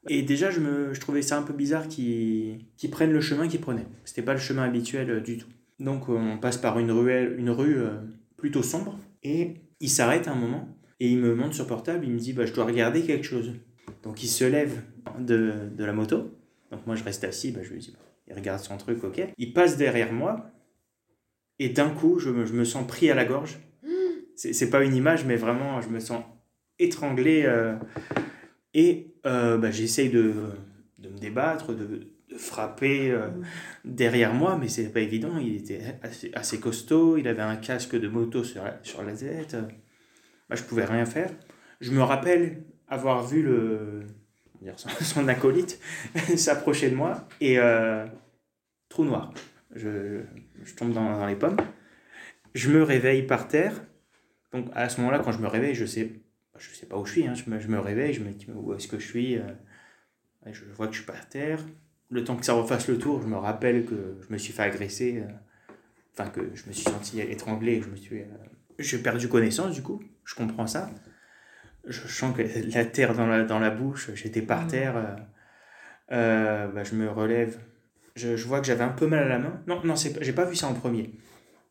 Et déjà, je, me, je trouvais ça un peu bizarre qu'ils, prennent le chemin qu'ils prenaient. C'était pas le chemin habituel euh, du tout. Donc, on passe par une, ruelle, une rue plutôt sombre. Et il s'arrête un moment et il me montre sur portable, il me dit bah, Je dois regarder quelque chose. Donc il se lève de, de la moto. Donc moi je reste assis, bah, je lui dis Il regarde son truc, ok. Il passe derrière moi. Et d'un coup, je me, je me, sens pris à la gorge. <gasps> C'est pas une image, mais vraiment, je me sens étranglé. Euh, et euh, bah, j'essaye de, de, me débattre, de, de frapper euh, derrière moi, mais c'est pas évident. Il était assez, costaud, il avait un casque de moto sur la, sur la tête bah, je pouvais rien faire. Je me rappelle avoir vu le, son, <laughs> son acolyte <laughs> s'approcher de moi et euh, trou noir. Je, je tombe dans, dans, les pommes. Je me réveille par terre. Donc à ce moment-là, quand je me réveille, je sais, je sais pas où je suis. Hein. Je, me, je, me, réveille, je me dis où est-ce que je suis. Euh, je vois que je suis par terre. Le temps que ça refasse le tour, je me rappelle que je me suis fait agresser. Euh, enfin, que je me suis senti étranglé. Je me suis. Euh, j'ai perdu connaissance, du coup. Je comprends ça. Je sens que la terre dans la, dans la bouche, j'étais par mmh. terre. Euh, bah, je me relève. Je, je vois que j'avais un peu mal à la main. Non, non, j'ai pas vu ça en premier.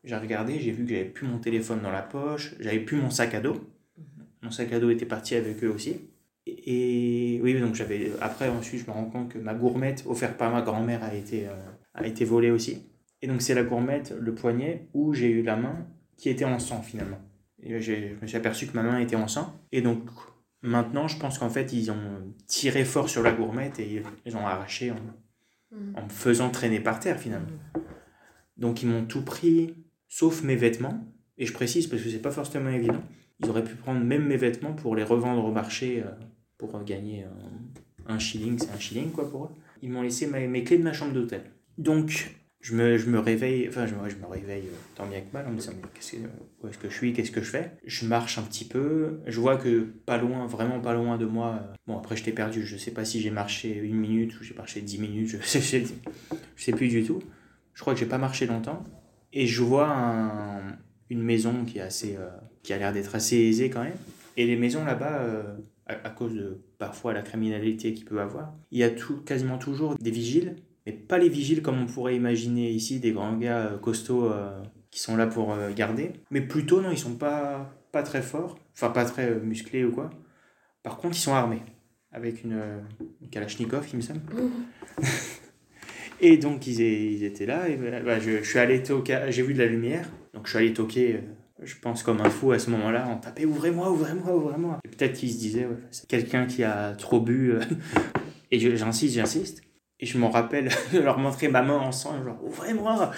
J'ai regardé, j'ai vu que j'avais plus mon téléphone dans la poche, j'avais plus mon sac à dos. Mmh. Mon sac à dos était parti avec eux aussi. Et, oui, donc j'avais. Après, ensuite, je me rends compte que ma gourmette offerte par ma grand-mère a été, euh, a été volée aussi. Et donc, c'est la gourmette, le poignet, où j'ai eu la main qui était en sang finalement. Et je me suis aperçu que ma main était en sang. Et donc, maintenant, je pense qu'en fait, ils ont tiré fort sur la gourmette et ils ont arraché en, mm. en me faisant traîner par terre finalement. Donc, ils m'ont tout pris, sauf mes vêtements. Et je précise parce que c'est pas forcément évident. Ils auraient pu prendre même mes vêtements pour les revendre au marché. Euh, pour gagner un, shilling, c'est un shilling quoi pour eux. Ils m'ont laissé mes clés de ma chambre d'hôtel. Donc je me, je me réveille, enfin je, je me réveille euh, tant bien que mal en me disant mais qu'est-ce que, où est-ce que je suis, qu'est-ce que je fais? Je marche un petit peu, je vois que pas loin, vraiment pas loin de moi, euh, bon après je t'ai perdu, je sais pas si j'ai marché une minute ou j'ai marché dix minutes, je <laughs> sais, sais plus du tout. Je crois que j'ai pas marché longtemps et je vois un, une maison qui est assez, euh, qui a l'air d'être assez aisée quand même. Et les maisons là-bas, à, cause de parfois la criminalité qu'il peut avoir. Il y a tout, quasiment toujours des vigiles, mais pas les vigiles comme on pourrait imaginer ici, des grands gars euh, costauds euh, qui sont là pour euh, garder. Mais plutôt, non, ils sont pas, pas très forts, enfin pas très musclés ou quoi. Par contre, ils sont armés, avec une, Kalachnikov, il me semble. <laughs> et donc, ils, ils, étaient là, et bah, je, je, suis allé toquer, j'ai vu de la lumière, donc je suis allé toquer je pense comme un fou à ce moment-là, on tapait ouvrez-moi, ouvrez-moi, ouvrez-moi. Peut-être qu'il se disait, c'est quelqu'un qui a trop bu. Euh, <laughs> et j'insiste, j'insiste. Et je m'en rappelle <laughs> de leur montrer ma main en sang, genre ouvrez-moi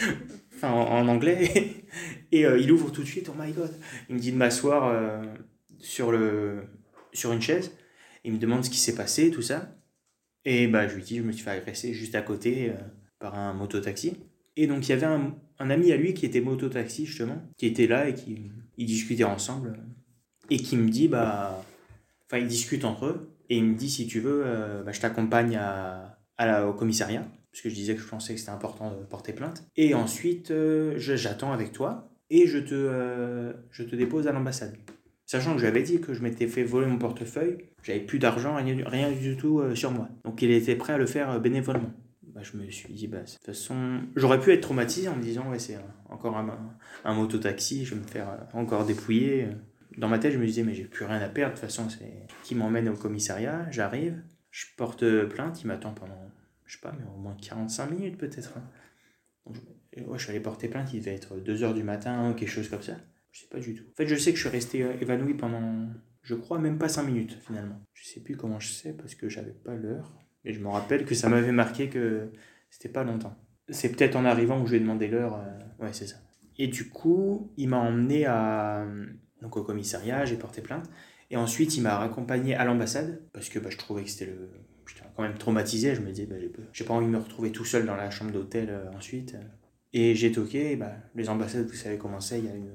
<laughs> en, anglais. Et euh, il ouvre tout de suite, oh my god. Il me dit de m'asseoir euh, sur, le, sur une chaise. Il me demande ce qui s'est passé, tout ça. Et bah, je lui dis, je me suis fait agresser juste à côté par un mototaxi. Et donc il y avait un, un ami à lui qui était moto-taxi justement, qui était là et qui ils discutaient ensemble. Et qui me dit bah enfin ils discutent entre eux et il me dit si tu veux euh, bah, je t'accompagne à, à au commissariat. Parce que je disais que je pensais que c'était important de porter plainte. Et ensuite euh, j'attends avec toi et je te euh, je te dépose à l'ambassade. Sachant que j'avais dit que je m'étais fait voler mon portefeuille j'avais plus d'argent rien, rien du tout sur moi. Donc il était prêt à le faire bénévolement bah, je me suis dit, bah, de toute façon, j'aurais pu être traumatisé en me disant, ouais, c'est encore un, un moto-taxi, je vais me faire euh, encore dépouiller. Dans ma tête, je me disais, mais j'ai plus rien à perdre, de toute façon, c'est qui m'emmène au commissariat, j'arrive, je porte plainte, il m'attend pendant, je sais pas, mais au moins 45 minutes peut-être. Hein. je, ouais, je suis allé porter plainte, il devait être 2h du matin, quelque chose comme ça. Je sais pas du tout. En fait, je sais que je suis resté euh, évanoui pendant, je crois, même pas 5 minutes finalement. Je sais plus comment je sais parce que j'avais pas l'heure. Et je me rappelle que ça m'avait marqué que c'était pas longtemps. C'est peut-être en arrivant où je lui ai demandé l'heure. Euh, ouais, c'est ça. Et du coup, il m'a emmené à, donc au commissariat, j'ai porté plainte. Et ensuite, il m'a raccompagné à l'ambassade parce que bah, je trouvais que c'était le. J'étais quand même traumatisé. Je me disais, bah, j'ai pas envie de me retrouver tout seul dans la chambre d'hôtel euh, ensuite. Et j'ai toqué. Bah, les ambassades, vous savez comment c'est. Il y a une.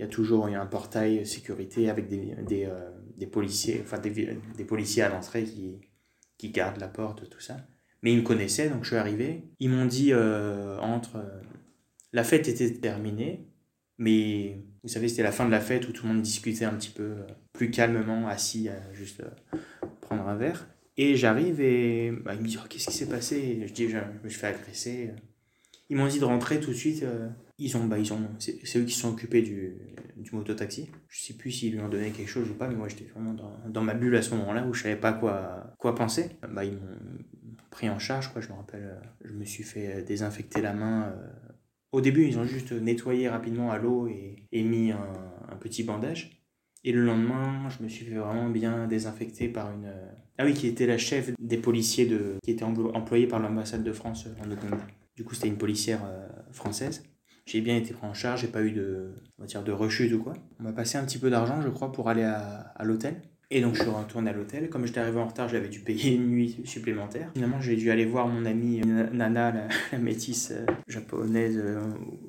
Y a toujours y a un portail sécurité avec des, des, euh, des policiers, enfin des, des policiers à l'entrée qui, qui garde la porte, tout ça. Mais ils me connaissaient, donc je suis arrivé. Ils m'ont dit euh, entre. Euh, la fête était terminée, mais vous savez, c'était la fin de la fête où tout le monde discutait un petit peu euh, plus calmement, assis, juste prendre un verre. Et j'arrive et bah, ils me disent oh, Qu'est-ce qui s'est passé? Je dis Je me suis agresser. Ils m'ont dit de rentrer tout de suite. Ils ont, bah, ils ont, c'est, eux qui sont occupés du, du mototaxi. Je sais plus s'ils lui ont donné quelque chose ou pas, mais moi j'étais vraiment dans, dans, ma bulle à ce moment-là où je savais pas quoi, quoi penser. Bah, ils m'ont pris en charge, quoi, je me rappelle. Euh, je me suis fait euh, désinfecter la main. Euh. Au début, ils ont juste nettoyé rapidement à l'eau et, et mis un, un, petit bandage. Et le lendemain, je me suis fait vraiment bien désinfecter par une. Ah oui, qui était la chef des policiers de, qui était employée par l'ambassade de France en Ouganda. Du coup, c'était une policière française j'ai bien été pris en charge, j'ai pas eu de, on de rechute ou quoi. On m'a passé un petit peu d'argent, je crois, pour aller à, l'hôtel. Et donc je suis retourné à l'hôtel. Comme j'étais arrivé en retard, j'avais dû payer une nuit supplémentaire. Finalement, j'ai dû aller voir mon amie Nana, la, métisse euh, japonaise euh,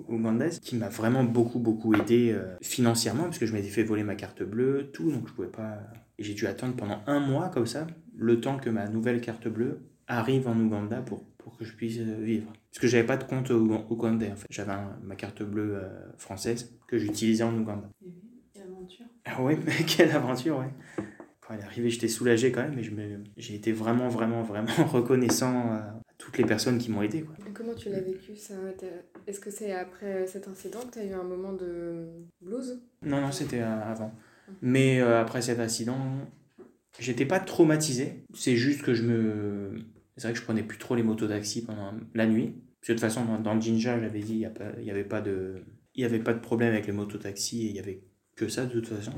ougandaise, qui m'a vraiment beaucoup beaucoup aidé euh, financièrement parce que je m'étais fait voler ma carte bleue, tout, donc je pouvais pas j'ai dû attendre pendant un mois comme ça, le temps que ma nouvelle carte bleue arrive en Ouganda pour, pour que je puisse euh, vivre. Parce que j'avais pas de compte au Ouganda en fait. J'avais ma carte bleue euh, française que j'utilisais en Ouganda. Quelle aventure. Ah oui, <laughs> mais quelle aventure, ouais. Quand elle est arrivée, j'étais soulagé quand même, mais j'ai été vraiment, vraiment, vraiment <laughs> reconnaissant à toutes les personnes qui m'ont aidé. Quoi. comment tu l'as vécu ça Est-ce que c'est après cet incident que tu as eu un moment de blues? Non, non, c'était avant. Mais euh, après cet incident, j'étais pas traumatisé. C'est juste que je me. C'est vrai que je prenais plus trop les motos taxi pendant la nuit. De toute façon, dans, le Jinja, j'avais dit, il n'y avait pas de. Avait pas de problème avec les motos taxi et il y avait que ça de toute façon.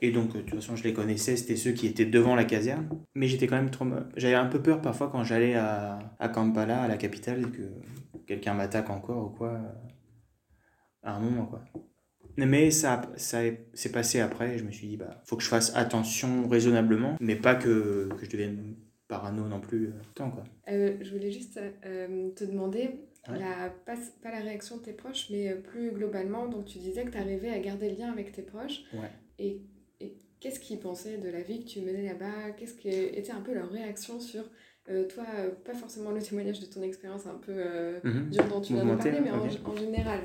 Et donc, de toute façon, je les connaissais, c'était ceux qui étaient devant la caserne. Mais j'étais quand même trop. J'avais un peu peur parfois quand j'allais à, à Kampala, à la capitale, que quelqu'un m'attaque encore ou quoi. À un moment, quoi. Mais ça, ça s'est passé après. Je me suis dit, bah, faut que je fasse attention raisonnablement, mais pas que, que je devienne parano non plus euh, tout Quoi. Euh, je voulais juste euh, te demander, la, pas, pas, la réaction de tes proches, mais plus globalement. Donc, tu disais que tu arrivais à garder le lien avec tes proches. Ouais. Et, et qu'est-ce qu'ils pensaient de la vie que tu menais là-bas? Qu'est-ce qui était un peu leur réaction sur toi, pas forcément le témoignage de ton expérience un peu mm dur dont tu viens de parler, mais en, en, général.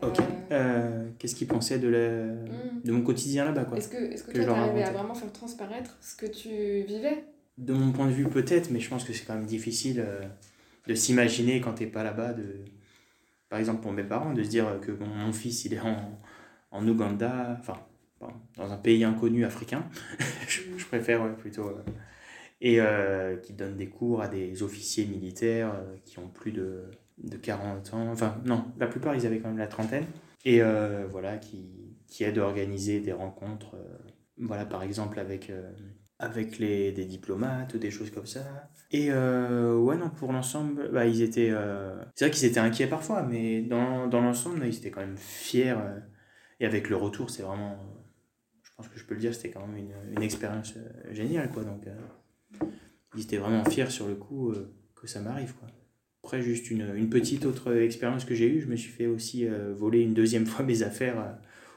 Ok. Euh, euh, qu'est-ce qu'il pensait de, la... Hmm. de mon quotidien là-bas Est-ce que, est-ce que, que toi t'arrivais à vraiment faire transparaître ce que tu vivais? De mon point de vue peut-être, mais je pense que c'est quand même difficile euh, de s'imaginer quand t'es pas là-bas, de... par exemple pour mes parents, de se dire que mon fils il est en, en Ouganda, enfin dans un pays inconnu africain, <laughs> je, préfère plutôt, et qui donne des cours à des officiers militaires qui ont plus de de 40 ans, enfin non, la plupart ils avaient quand même la trentaine, et euh, voilà, qui, qui aident à organiser des rencontres, euh, voilà, par exemple avec, euh, avec les, des diplomates des choses comme ça. Et ouais, non, pour l'ensemble, bah, ils étaient. c'est vrai qu'ils étaient inquiets parfois, mais dans, dans l'ensemble, ils étaient quand même fiers. et avec le retour, c'est vraiment. je pense que je peux le dire, c'était quand même une, une expérience géniale, quoi. Donc, ils étaient vraiment fiers sur le coup que ça m'arrive, quoi. Après, juste une, une petite autre expérience que j'ai eue, je me suis fait aussi euh, voler une deuxième <laughs> fois mes affaires euh,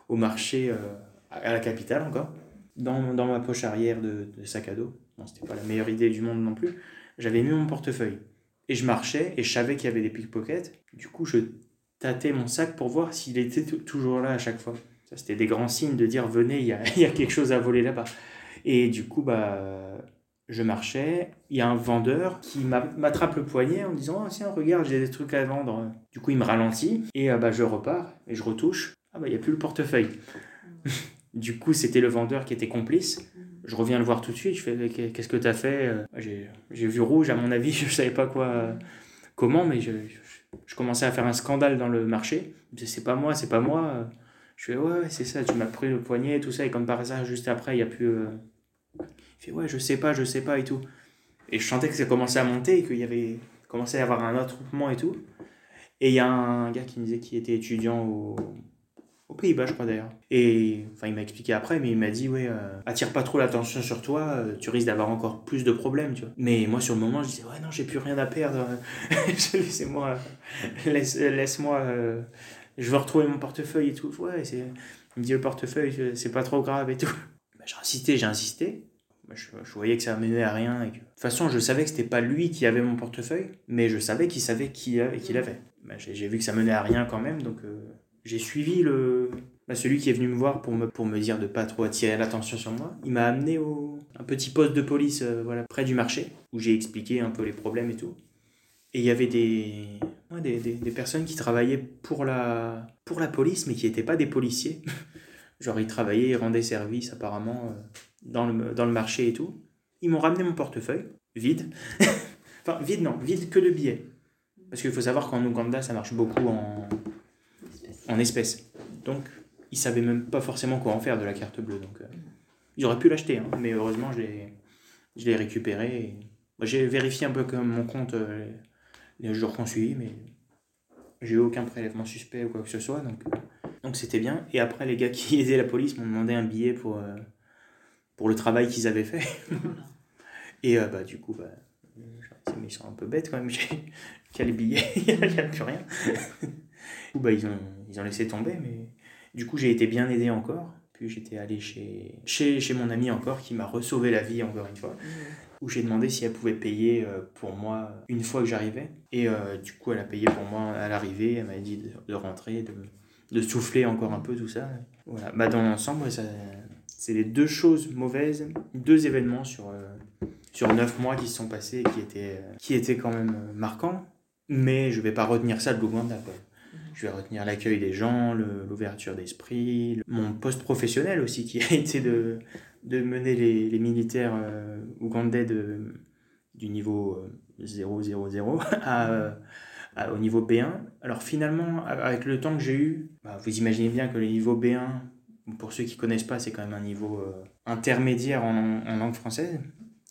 au marché euh, à la capitale encore, dans, dans ma poche arrière de, sac à dos. Bon, c'était pas la meilleure idée du monde non plus. J'avais mis mon portefeuille et je marchais et je savais qu'il y avait des pickpockets. Du coup, je tâtais mon sac pour voir s'il était toujours là à chaque fois. Ça, c'était des grands signes de dire venez, il y a, <laughs> y a quelque chose à voler là-bas. Et du coup, bah, je marchais, il y a un vendeur qui m'attrape le poignet en me disant oh, tiens regarde j'ai des trucs à vendre. Du coup il me ralentit et euh, bah, je repars et je retouche. Ah bah il n'y a plus le portefeuille. <laughs> du coup c'était le vendeur qui était complice. Je reviens le voir tout de suite, je fais qu'est-ce que tu as fait euh, J'ai vu rouge à mon avis, <laughs> je ne savais pas quoi, comment, mais je, je, commençais à faire un scandale dans le marché. C'est pas moi, c'est pas moi. Je fais ouais, c'est ça, tu m'as pris le poignet, tout ça, et comme par hasard, juste après, il n'y a plus euh, il fait ouais, je sais pas, je sais pas et tout. Et je sentais que ça commençait à monter et qu'il y avait commençait à y avoir un attroupement et tout. Et il y a un gars qui me disait qu'il était étudiant au, aux Pays-Bas, je crois d'ailleurs. Et enfin, il m'a expliqué après, mais il m'a dit ouais, euh, attire pas trop l'attention sur toi, euh, tu risques d'avoir encore plus de problèmes, tu vois. Mais moi, sur le moment, je disais ouais, non, j'ai plus rien à perdre. <laughs> Laissez-moi, laisse, laisse-moi, euh, je veux retrouver mon portefeuille et tout. Ouais, c'est, il me dit le portefeuille, c'est pas trop grave et tout. <laughs> Bah, j'ai insisté, j'ai insisté. Je, voyais que ça menait à rien. De toute façon, je savais que c'était pas lui qui avait mon portefeuille, mais je savais qu'il savait qui qu'il avait. Bah, j'ai vu que ça menait à rien quand même, donc euh, j'ai suivi le, bah, celui qui est venu me voir pour me, pour me dire de pas trop attirer l'attention sur moi. Il m'a amené au un petit poste de police euh, voilà, près du marché, où j'ai expliqué un peu les problèmes et tout. Et il y avait des, des, des, personnes qui travaillaient pour la, pour la police, mais qui n'étaient pas des policiers. <laughs> Genre, ils travaillaient, ils rendaient service apparemment. Euh, dans le, dans le marché et tout. Ils m'ont ramené mon portefeuille, vide. <laughs> enfin, vide, non, vide que de billets. Parce qu'il faut savoir qu'en Ouganda, ça marche beaucoup en, en espèces. Donc, ils savaient même pas forcément quoi en faire de la carte bleue. Donc, euh, ils auraient pu l'acheter, hein, mais heureusement, je l'ai récupéré. J'ai vérifié un peu comme mon compte euh, les jours qu'on suit, mais j'ai eu aucun prélèvement suspect ou quoi que ce soit. Donc, donc c'était bien. Et après, les gars qui <laughs> aidaient la police m'ont demandé un billet pour. Euh, pour le travail qu'ils avaient fait. <laughs> et euh, bah, du coup, bah, mais ils sont un peu bêtes quand même. <laughs> Quel billet Il n'y a, plus rien. bah, ils, ont, ils ont laissé tomber, mais du coup, j'ai été bien aidé encore. plus, j'étais allé chez, chez, chez, mon ami encore qui m'a resauvé la vie encore une fois. Mmh. Où j'ai demandé si elle pouvait payer euh, pour moi une fois que j'arrivais. Et euh, du coup, elle a payé pour moi à l'arrivée. Elle m'a dit de, rentrer, de, de, souffler encore un peu, tout ça. Voilà. Bah, dans l'ensemble, c'est les deux choses mauvaises, deux événements sur, euh, sur neuf mois qui se sont passés et qui étaient, qui étaient quand même marquants. Mais je vais pas retenir ça de l'Ouganda. Je vais retenir l'accueil des gens, l'ouverture d'esprit, mon poste professionnel aussi qui <laughs> a été de, de mener les, les militaires euh, ougandais de, du niveau 000 euh, <laughs> à, à, au niveau B1. Alors finalement, avec le temps que j'ai eu, bah, vous imaginez bien que le niveau B1, pour ceux qui connaissent pas, c'est quand même un niveau euh, intermédiaire en, en, langue française,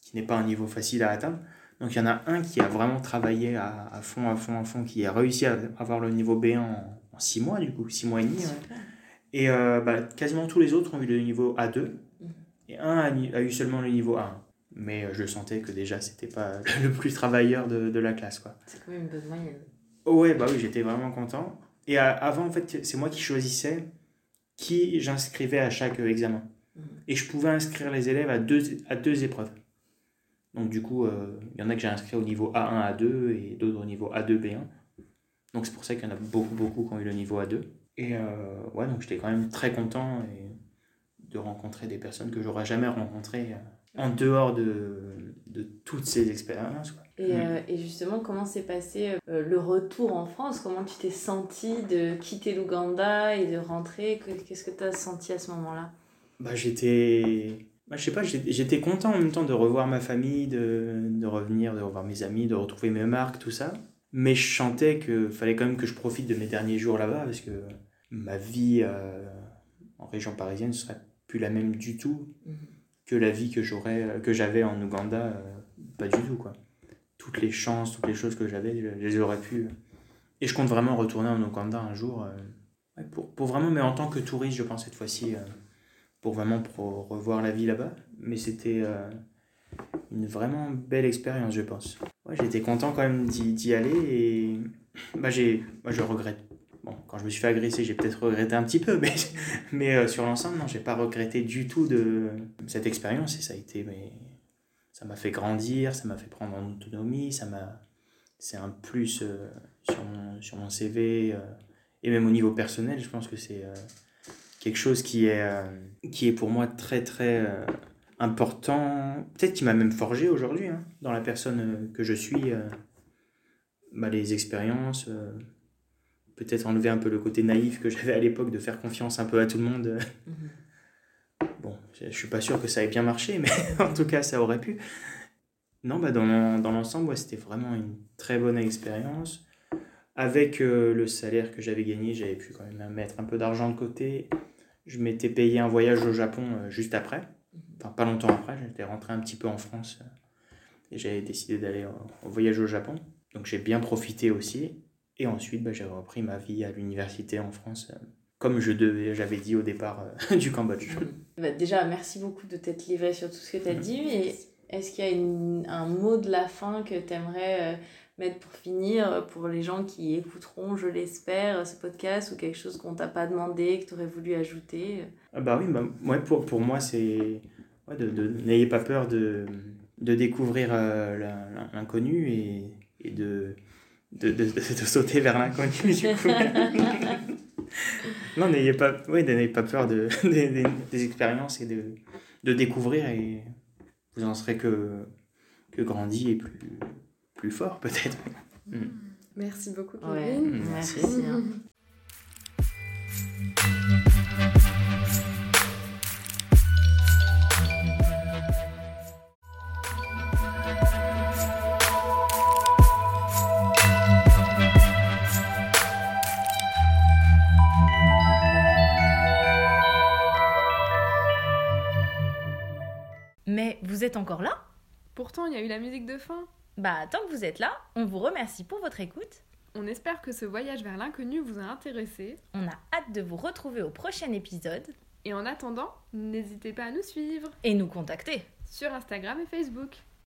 qui n'est pas un niveau facile à atteindre. Donc il y en a un qui a vraiment travaillé à, à, fond, à fond, à fond, qui a réussi à avoir le niveau B1 en, 6 mois, du coup, 6 mois et demi. Et euh, bah, quasiment tous les autres ont eu le niveau A2. Mhm. Et un a, a, eu seulement le niveau A1. Mais euh, je sentais que déjà, c'était pas <laughs> le plus travailleur de, de la classe. quoi. C'est quand même une bonne moyenne. ouais, bah oui, j'étais vraiment content. Et avant, en fait, c'est moi qui choisissais qui j'inscrivais à chaque examen. Mhm. Et je pouvais inscrire les élèves à deux, à deux épreuves. Donc du coup, euh, il y en a que j'ai inscrit au niveau A1, A2 et d'autres au niveau A2, B1. Donc c'est pour ça qu'il y en a beaucoup, beaucoup qui ont eu le niveau A2. Et euh, ouais, donc j'étais quand même très content et de rencontrer des personnes que j'aurais jamais rencontrées euh, en dehors de, de toutes ces expériences. Et, mm. et, justement, comment s'est passé le retour en France? Comment tu t'es senti de quitter l'Ouganda et de rentrer? Qu'est-ce que tu as senti à ce moment-là? Bah, J'étais bah, je sais pas, j'étais content en même temps de revoir ma famille, de, de, revenir, de revoir mes amis, de retrouver mes marques, tout ça. Mais je chantais qu'il fallait quand même que je profite de mes derniers jours là-bas parce que ma vie euh, en région parisienne ne serait plus la même du tout mhm. que la vie que j'aurais que j'avais en Ouganda euh, pas du tout quoi toutes les chances toutes les choses que j'avais je les aurais pu et je compte vraiment retourner en Ouganda un jour euh, pour, pour vraiment mais en tant que touriste je pense cette fois-ci pour vraiment pour revoir la vie là-bas. Mais c'était euh, une vraiment belle expérience, je pense. Ouais, J'étais content quand même d'y aller et bah, moi, je regrette. Bon, quand je me suis fait agresser, j'ai peut-être regretté un petit peu, mais, <laughs> mais euh, sur l'ensemble, non, j'ai pas regretté du tout de cette expérience ça a été. Mais, ça m'a fait grandir, ça m'a fait prendre en autonomie, ça m'a. C'est un plus euh, sur, mon, sur mon CV et même au niveau personnel, je pense que c'est quelque chose qui est, euh, qui est pour moi très très euh, important, peut-être qui m'a même forgé aujourd'hui, hein, dans la personne euh, que je suis, bah, les expériences, peut-être enlever un peu le côté naïf que j'avais à l'époque de faire confiance un peu à tout le monde. Mhm. Bon, je ne suis pas sûr que ça ait bien marché, mais <laughs> en tout cas, ça aurait pu. Non, bah dans, dans l'ensemble, c'était vraiment une très bonne expérience. Avec le salaire que j'avais gagné, j'avais pu quand même mettre un peu d'argent de côté je m'étais payé un voyage au Japon euh, juste après, enfin pas longtemps après, j'étais rentré un petit peu en France euh, et j'avais décidé d'aller au voyage au Japon. Donc j'ai bien profité aussi. Et ensuite, bah, j'ai repris ma vie à l'université en France, euh, comme je devais, j'avais dit au départ <laughs> du Cambodge. Bah, déjà, merci beaucoup de t'être livré sur tout ce que tu as dit. Mais est-ce qu'il y a un mot de la fin que tu aimerais mettre pour finir, pour les gens qui écouteront, je l'espère, ce podcast ou quelque chose qu'on t'a pas demandé, que tu aurais voulu ajouter ah Bah oui, bah, ouais, pour, pour moi, c'est. Ouais, de, de N'ayez pas peur de, de découvrir euh, l'inconnu et, et de, de, de, de, sauter vers l'inconnu, du coup. <laughs> non, n'ayez pas, ouais, n'ayez pas peur de, <laughs> des, des, expériences et de, de découvrir et vous en serez que, que grandi et plus plus fort <laughs> peut-être. Mm. Merci beaucoup Kevin. merci. Hein. Mais vous êtes encore là? Pourtant, il y a eu la musique de fin. Bah, tant que vous êtes là, on vous remercie pour votre écoute. On espère que ce voyage vers l'inconnu vous a intéressé. On a hâte de vous retrouver au prochain épisode. Et en attendant, n'hésitez pas à nous suivre. Et nous contacter. Sur Instagram et Facebook.